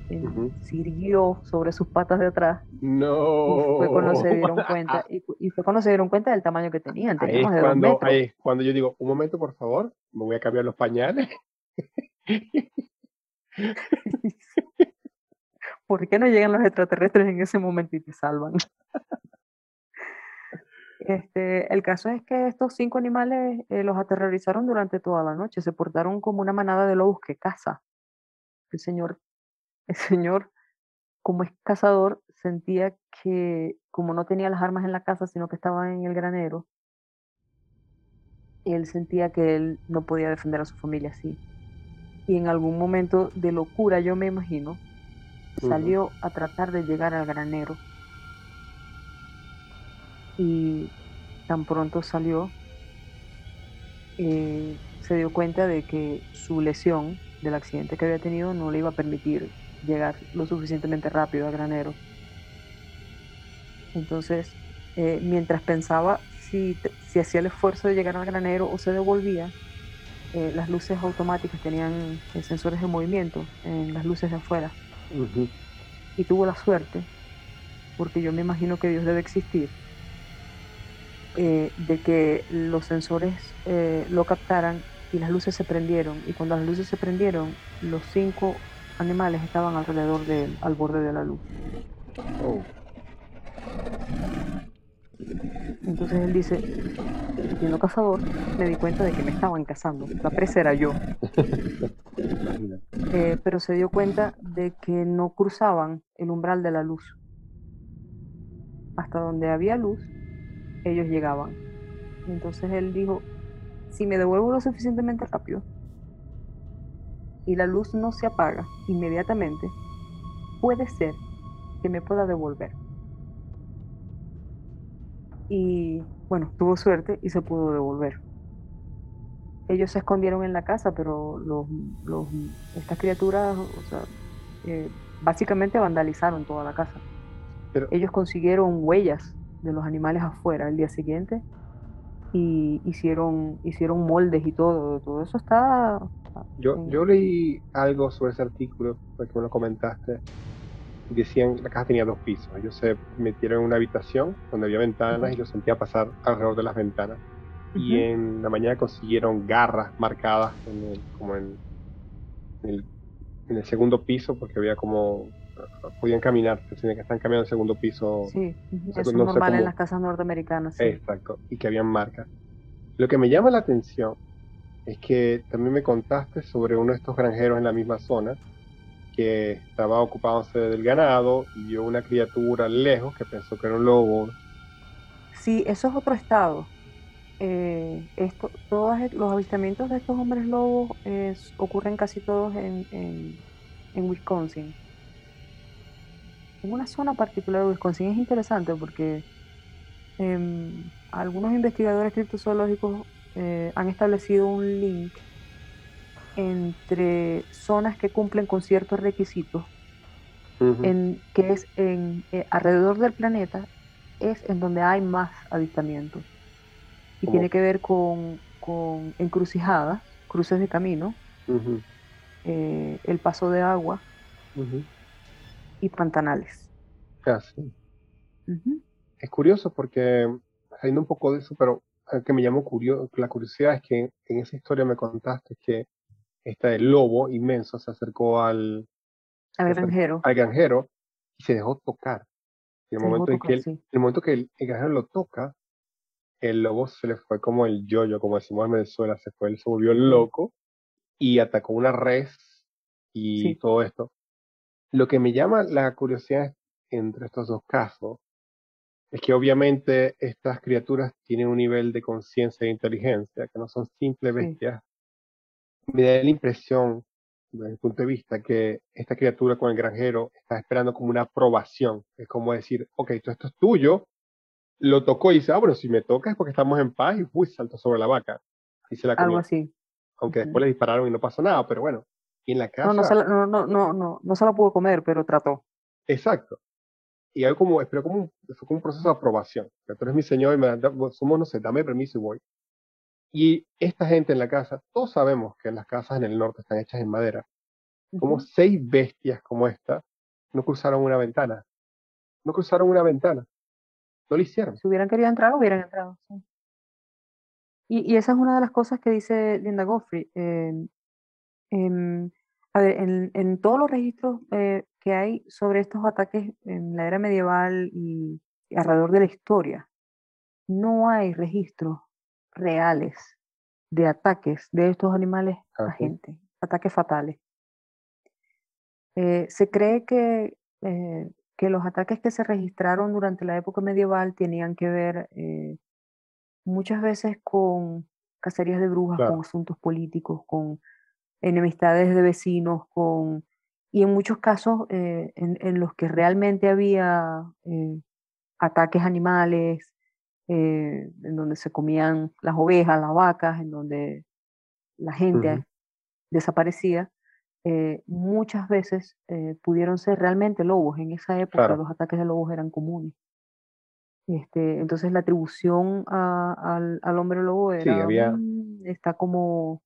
[SPEAKER 1] eh, sirvió sobre sus patas de atrás.
[SPEAKER 2] No.
[SPEAKER 1] Y fue cuando se dieron cuenta, y, fue cuando se dieron cuenta del tamaño que tenían.
[SPEAKER 2] Ahí es, cuando, cuando yo digo, un momento por favor, me voy a cambiar los pañales.
[SPEAKER 1] ¿Por qué no llegan los extraterrestres en ese momento y te salvan? Este, el caso es que estos cinco animales eh, los aterrorizaron durante toda la noche, se portaron como una manada de lobos que caza. El señor, el señor, como es cazador, sentía que como no tenía las armas en la casa, sino que estaba en el granero, él sentía que él no podía defender a su familia así. Y en algún momento de locura, yo me imagino, salió a tratar de llegar al granero y tan pronto salió, eh, se dio cuenta de que su lesión del accidente que había tenido no le iba a permitir llegar lo suficientemente rápido a granero. Entonces, eh, mientras pensaba si, si, hacía el esfuerzo de llegar al granero o se devolvía, eh, las luces automáticas tenían sensores de movimiento en las luces de afuera. Y tuvo la suerte, porque yo me imagino que Dios debe existir, eh, de que los sensores eh, lo captaran y las luces se prendieron. Y cuando las luces se prendieron, los cinco animales estaban alrededor de él, al borde de la luz. Oh. Entonces él dice, siendo cazador, me di cuenta de que me estaban cazando. La presa era yo. Eh, pero se dio cuenta de que no cruzaban el umbral de la luz. Hasta donde había luz, ellos llegaban. Entonces él dijo, si me devuelvo lo suficientemente rápido y la luz no se apaga inmediatamente, puede ser que me pueda devolver. Y bueno, tuvo suerte y se pudo devolver. Ellos se escondieron en la casa, pero los, estas criaturas, o sea, eh, básicamente vandalizaron toda la casa. Ellos consiguieron huellas de los animales afuera el día siguiente y hicieron, hicieron moldes y todo. Todo eso está.
[SPEAKER 2] Yo, yo leí algo sobre ese artículo, porque me lo comentaste. Decían la casa tenía dos pisos. Ellos se metieron en una habitación donde había ventanas y lo sentía pasar alrededor de las ventanas. Y en la mañana consiguieron garras marcadas en como en, el, en el segundo piso, porque había como podían caminar, que están caminando el segundo piso.
[SPEAKER 1] Sí, eso es normal en las casas norteamericanas.
[SPEAKER 2] Exacto, y que habían marcas. Lo que me llama la atención es que también me contaste sobre uno de estos granjeros en la misma zona que estaba ocupándose del ganado y vio una criatura lejos que pensó que era un lobo.
[SPEAKER 1] Sí, eso es otro estado. Eh, esto, todos los avistamientos de estos hombres lobos ocurren casi todos en, en Wisconsin en una zona particular de Wisconsin es interesante porque em, algunos investigadores criptozoológicos eh, han establecido un link entre zonas que cumplen con ciertos requisitos, en, que es en, eh, alrededor del planeta, es en donde hay más avistamientos. Y tiene que ver con, encrucijadas, cruces de camino, eh, el paso de agua, y pantanales.
[SPEAKER 2] Casi. Es curioso porque, saliendo un poco de eso, pero que me llamó curioso, la curiosidad es que en esa historia me contaste que este lobo inmenso se acercó al,
[SPEAKER 1] al granjero.
[SPEAKER 2] al granjero y se dejó tocar. Y el, momento, en que el, momento que el, granjero lo toca, el lobo se le fue como el yoyo, como decimos en Venezuela, se fue, él se volvió loco y atacó una res y todo esto. Lo que me llama la curiosidad entre estos dos casos es que obviamente estas criaturas tienen un nivel de conciencia e inteligencia, que no son simples bestias. Me da la impresión, desde mi punto de vista, que esta criatura con el granjero está esperando como una aprobación. Es como decir, ok, esto es tuyo, lo tocó y dice, ah, bueno, si me toca es porque estamos en paz y uy, saltó sobre la vaca. Y se la
[SPEAKER 1] Algo así.
[SPEAKER 2] Aunque después le dispararon y no pasó nada, pero bueno, en la casa.
[SPEAKER 1] No, no se, la, no, no, no, no, no se la pudo comer, pero trató.
[SPEAKER 2] Exacto. Y algo como, pero como un, fue como un proceso de aprobación. Que tú eres mi señor y me da, somos, no sé, dame permiso y voy. Y esta gente en la casa, todos sabemos que las casas en el norte están hechas en madera. Como seis bestias como esta no cruzaron una ventana. No cruzaron una ventana. No lo hicieron.
[SPEAKER 1] Si hubieran querido entrar, hubieran entrado. Y, y, esa es una de las cosas que dice Linda Goffrey. Eh, Em, a ver, en, todos los registros eh, que hay sobre estos ataques en la era medieval y, alrededor de la historia, no hay registros reales de ataques de estos animales a gente, ataques fatales. Eh, se cree que, eh, que los ataques que se registraron durante la época medieval tenían que ver muchas veces con cacerías de brujas, con asuntos políticos, con enemistades de vecinos, con, y en muchos casos eh, en, los que realmente había eh, ataques animales, eh, en donde se comían las ovejas, las vacas, en donde la gente desaparecía, muchas veces pudieron ser realmente lobos. En esa época los ataques de lobos eran comunes. Este, entonces la atribución al, hombre lobo era, mm, está como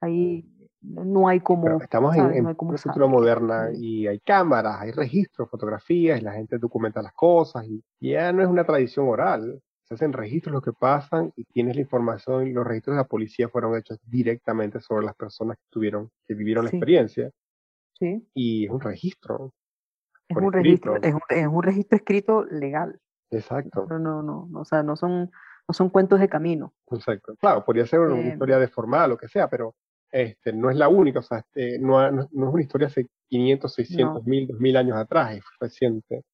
[SPEAKER 1] ahí no hay como...
[SPEAKER 2] estamos en, una cultura moderna y hay cámaras, hay registros, fotografías, y la gente documenta las cosas y ya no es una tradición oral. Se hacen registros lo que pasan y tienes la información y los registros de la policía fueron hechos directamente sobre las personas que tuvieron, que vivieron la experiencia.
[SPEAKER 1] Sí.
[SPEAKER 2] Y es un registro.
[SPEAKER 1] Es un registro, es un, registro escrito legal.
[SPEAKER 2] Exacto.
[SPEAKER 1] No, no, no, o sea, no son, no son cuentos de camino.
[SPEAKER 2] Exacto. Claro, podría ser una, eh, historia deformada, lo que sea, pero este, no es la única, o sea, este, no, no, es una historia hace 500, 600, 1000, 2000 años atrás, es reciente.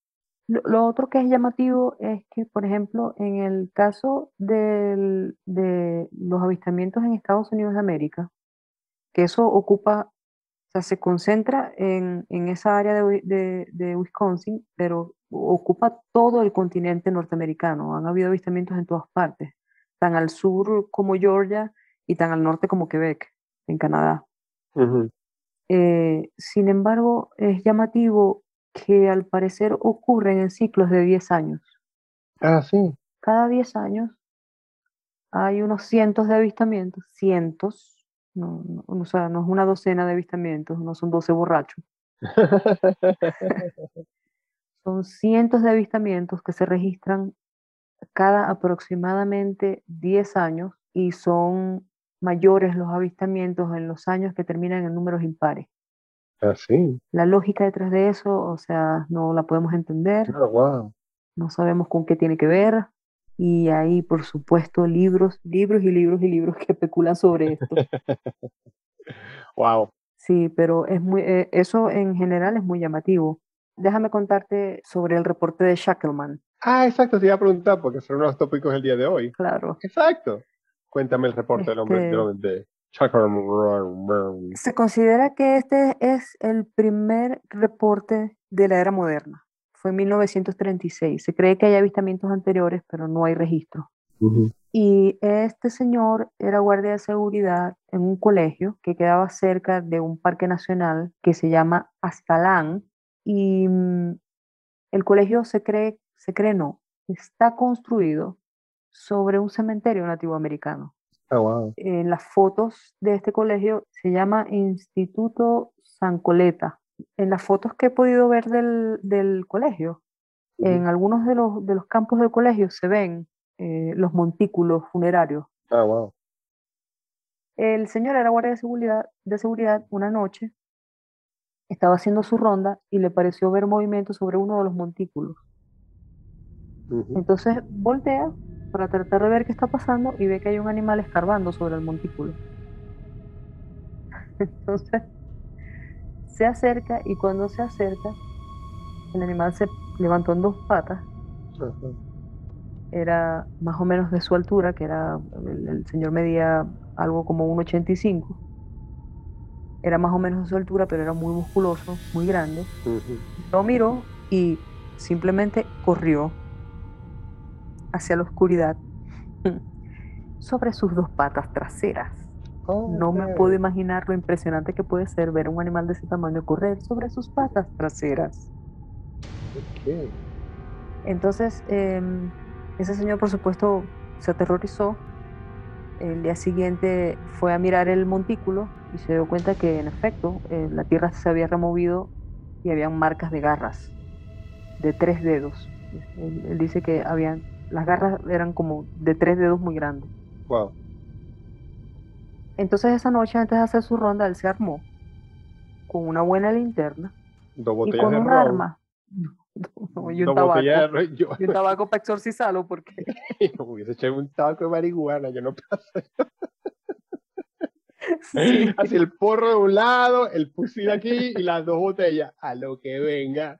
[SPEAKER 1] Lo, otro que es llamativo es que, por ejemplo, en el caso de los avistamientos en Estados Unidos de América, que eso ocupa, o sea, se concentra en, en esa área de, de, Wisconsin, pero ocupa todo el continente norteamericano. Han habido avistamientos en todas partes, tan al sur como Georgia y tan al norte como Quebec en Canadá. Eh, sin embargo, es llamativo que al parecer ocurren en ciclos de 10 años.
[SPEAKER 2] Ah, sí.
[SPEAKER 1] Cada 10 años hay unos cientos de avistamientos, cientos, no, no, o sea, no es una docena de avistamientos, no son 12 borrachos. son cientos de avistamientos que se registran cada aproximadamente 10 años y son mayores los avistamientos en los años que terminan en números impares.
[SPEAKER 2] Ah, sí.
[SPEAKER 1] La lógica detrás de eso, o sea, no la podemos entender,
[SPEAKER 2] Ah, wow.
[SPEAKER 1] no sabemos con qué tiene que ver. Y hay, por supuesto, libros, libros y libros y libros que especulan sobre esto.
[SPEAKER 2] Wow.
[SPEAKER 1] Sí, pero es muy, eh, eso en general es muy llamativo. Déjame contarte sobre el reporte de Shackleman.
[SPEAKER 2] Ah, exacto, te iba a preguntar porque son unos tópicos el día de hoy.
[SPEAKER 1] Claro.
[SPEAKER 2] Exacto. Cuéntame el reporte del hombre,
[SPEAKER 1] Este-
[SPEAKER 2] de.
[SPEAKER 1] Se considera que este es el primer reporte de la era moderna. Fue en 1936. Se cree que hay avistamientos anteriores, pero no hay registro. Y este señor era guardia de seguridad en un colegio que quedaba cerca de un parque nacional que se llama Aztalán. Y mm, el colegio se cree, se cree no, está construido sobre un cementerio nativo americano.
[SPEAKER 2] Ah, wow.
[SPEAKER 1] En las fotos de este colegio se llama Instituto San Coleta. En las fotos que he podido ver del, del colegio, en algunos de los, de los campos del colegio se ven eh, los montículos funerarios.
[SPEAKER 2] Ah, wow.
[SPEAKER 1] El señor era guardia de seguridad, de seguridad una noche, estaba haciendo su ronda y le pareció ver movimiento sobre uno de los montículos.
[SPEAKER 2] Ujú.
[SPEAKER 1] Entonces voltea para tratar de ver qué está pasando y ve que hay un animal escarbando sobre el montículo. Entonces se acerca y cuando se acerca, el animal se levantó en dos patas,
[SPEAKER 2] Ajá.
[SPEAKER 1] era más o menos de su altura, que era, el, el señor medía algo como 1,85. Era más o menos de su altura, pero era muy musculoso, muy grande. Lo miró y simplemente corrió hacia la oscuridad sobre sus dos patas traseras. No me puedo imaginar lo impresionante que puede ser ver un animal de ese tamaño correr sobre sus patas traseras.
[SPEAKER 2] Ok.
[SPEAKER 1] Entonces, em, ese señor, por supuesto, se aterrorizó. El día siguiente fue a mirar el montículo y se dio cuenta que, en efecto, eh, la tierra se había removido y habían marcas de garras, de tres dedos. Él, él dice que habían, las garras eran como de tres dedos muy grandes.
[SPEAKER 2] Wow.
[SPEAKER 1] Entonces, esa noche, antes de hacer su ronda, él se armó con una buena linterna
[SPEAKER 2] Dos
[SPEAKER 1] y con un arma. No, y un
[SPEAKER 2] Dos
[SPEAKER 1] tabaco.
[SPEAKER 2] de. Yo
[SPEAKER 1] Y un tabaco para exorcizarlo porque
[SPEAKER 2] hubiese echado un tabaco de marihuana, yo no pasé.
[SPEAKER 1] sí,
[SPEAKER 2] Así el porro de un lado, el fusil aquí y las dos botellas. A lo que venga.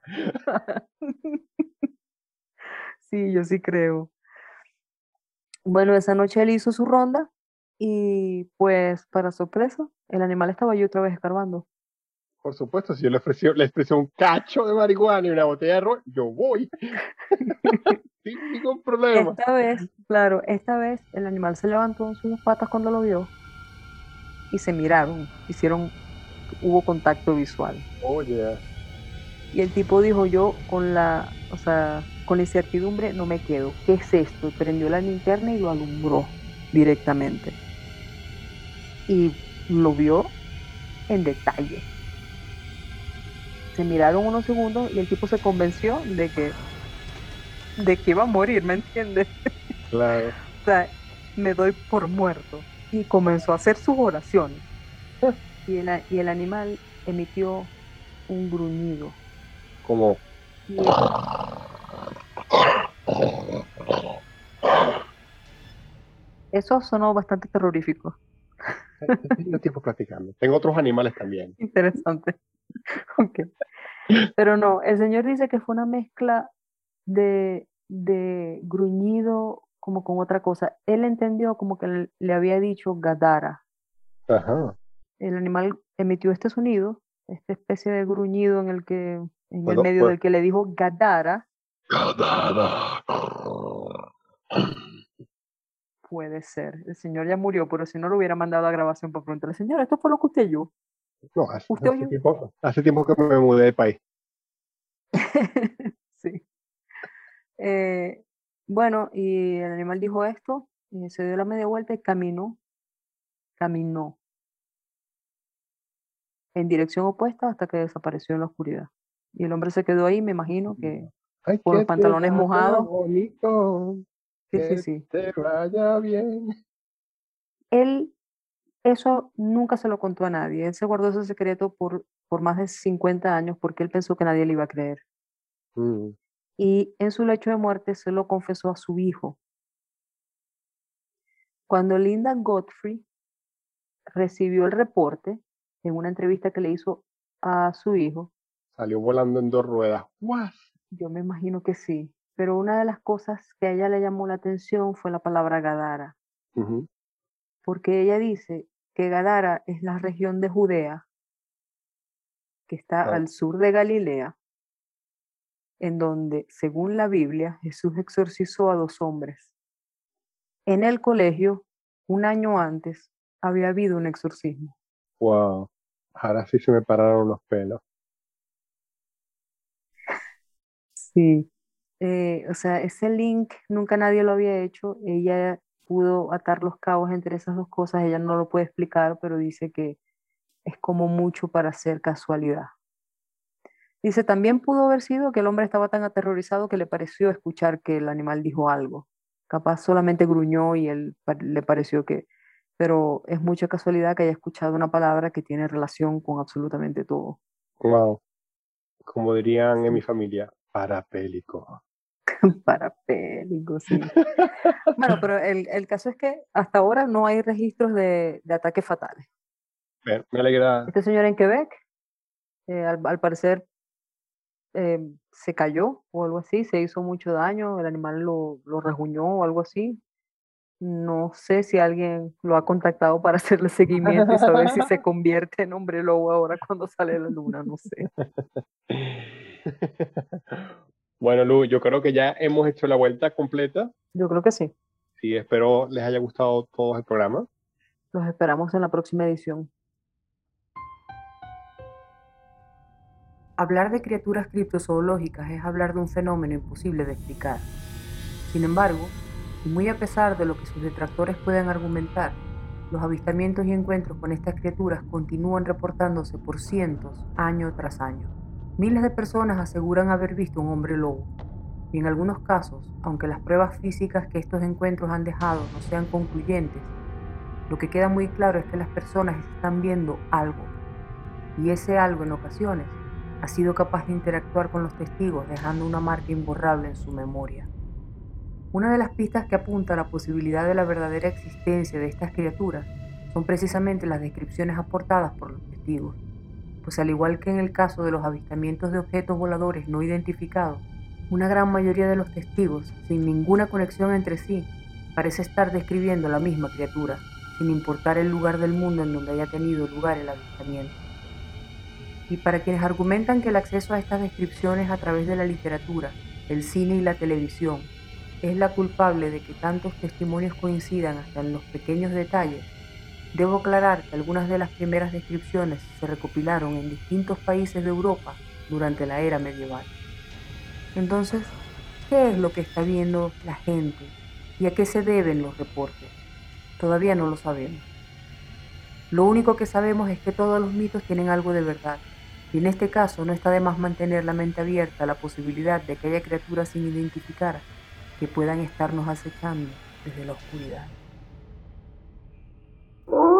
[SPEAKER 1] Sí, yo sí creo. Bueno, esa noche él hizo su ronda y pues para sorpresa, el animal estaba allí otra vez escarbando.
[SPEAKER 2] Por supuesto, si yo le ofrecí, le ofrecí un cacho de marihuana y una botella de ron, yo voy. Sin ningún problema.
[SPEAKER 1] Esta vez, claro, esta vez el animal se levantó en sus patas cuando lo vio y se miraron, hicieron, hubo contacto visual.
[SPEAKER 2] Oye,
[SPEAKER 1] Y el tipo dijo, yo con la, o sea, con la incertidumbre no me quedo. ¿Qué es esto? Prendió la linterna y lo alumbró directamente. Y lo vio en detalle. Se miraron unos segundos y el tipo se convenció de que, de que iba a morir, ¿me entiendes?
[SPEAKER 2] claro.
[SPEAKER 1] O sea, me doy por muerto. Y comenzó a hacer sus oraciones. Y el, a- y el animal emitió un gruñido.
[SPEAKER 2] Como,
[SPEAKER 1] Y Eso sonó bastante terrorífico.
[SPEAKER 2] tengo tiempo platicando. Tengo otros animales también.
[SPEAKER 1] Interesante. Ok. Pero no, el señor dice que fue una mezcla de, de gruñido como con otra cosa. Él entendió como que le- había dicho Gadara.
[SPEAKER 2] Ajá.
[SPEAKER 1] El animal emitió este sonido, esta especie de gruñido en el que, en el medio
[SPEAKER 2] puedo-
[SPEAKER 1] del que le dijo Gadara. Puede ser. El señor ya murió, pero si no lo hubiera mandado la grabación para preguntarle, señor, esto fue lo que usted yo.
[SPEAKER 2] No, hace, hace tiempo, hace tiempo que me mudé de país.
[SPEAKER 1] sí. Eh, bueno, y el animal dijo esto, y se dio la media vuelta y caminó, caminó en dirección opuesta hasta que desapareció en la oscuridad. Y el hombre se quedó ahí, me imagino que con los pantalones mojados.
[SPEAKER 2] sí, sí, sí. Te vaya bien.
[SPEAKER 1] Él eso nunca se lo contó a nadie. Él se guardó ese secreto por, por más de 50 años porque él pensó que nadie le iba a creer. Mm. Y en su lecho de muerte se lo confesó a su hijo. Cuando Linda Godfrey recibió el reporte en una entrevista que le hizo a su hijo.
[SPEAKER 2] Salió volando en dos ruedas.
[SPEAKER 1] Yo me imagino que sí. Pero una de las cosas que a ella le llamó la atención fue la palabra Gadara. Porque ella dice que Gadara es la región de Judea que está ah. al sur de Galilea, en donde, según la Biblia, Jesús exorcizó a dos hombres. En el colegio, un año antes, había habido un exorcismo.
[SPEAKER 2] Wow, ahora sí se me pararon los pelos.
[SPEAKER 1] Sí, eh, o sea, ese link nunca nadie lo había hecho. Ella pudo atar los cabos entre esas dos cosas. Ella no lo puede explicar, pero dice que es como mucho para ser casualidad. Dice, también pudo haber sido que el hombre estaba tan aterrorizado que le pareció escuchar que el animal dijo algo. Capaz solamente gruñó y él le pareció que pero es mucha casualidad que haya escuchado una palabra que tiene relación con absolutamente todo.
[SPEAKER 2] Wow. Como dirían en mi familia, parapélico.
[SPEAKER 1] parapélico, sí. bueno, pero el, el, caso es que hasta ahora no hay registros de, de ataques fatales.
[SPEAKER 2] me alegra.
[SPEAKER 1] Este señor en Quebec, eh, al, parecer, eh, se cayó o algo así, se hizo mucho daño, el animal lo, lo rejuñó o algo así, no sé si alguien lo ha contactado para hacerle seguimiento y saber si se convierte en hombre lobo ahora cuando sale la luna, no sé.
[SPEAKER 2] Bueno, Lu, yo creo que ya hemos hecho la vuelta completa.
[SPEAKER 1] Yo creo que sí.
[SPEAKER 2] Sí, espero les haya gustado todo el programa.
[SPEAKER 1] Los esperamos en la próxima edición. Hablar de criaturas criptozoológicas es hablar de un fenómeno imposible de explicar. Sin embargo, y muy a pesar de lo que sus detractores puedan argumentar, los avistamientos y encuentros con estas criaturas continúan reportándose por cientos, año tras año. Miles de personas aseguran haber visto un hombre lobo, y en algunos casos, aunque las pruebas físicas que estos encuentros han dejado no sean concluyentes, lo que queda muy claro es que las personas están viendo algo, y ese algo en ocasiones ha sido capaz de interactuar con los testigos dejando una marca imborrable en su memoria. Una de las pistas que apunta a la posibilidad de la verdadera existencia de estas criaturas son precisamente las descripciones aportadas por los testigos, pues al igual que en el caso de los avistamientos de objetos voladores no identificados, una gran mayoría de los testigos, sin ninguna conexión entre sí, parece estar describiendo la misma criatura, sin importar el lugar del mundo en donde haya tenido lugar el avistamiento. Y para quienes argumentan que el acceso a estas descripciones a través de la literatura, el cine y la televisión es la culpable de que tantos testimonios coincidan hasta en los pequeños detalles, debo aclarar que algunas de las primeras descripciones se recopilaron en distintos países de Europa durante la era medieval. Entonces, ¿qué es lo que está viendo la gente y a qué se deben los reportes? Todavía no lo sabemos. Lo único que sabemos es que todos los mitos tienen algo de verdad, y en este caso no está de más mantener la mente abierta a la posibilidad de que haya criaturas sin identificar que puedan estarnos acechando desde la oscuridad. Oh.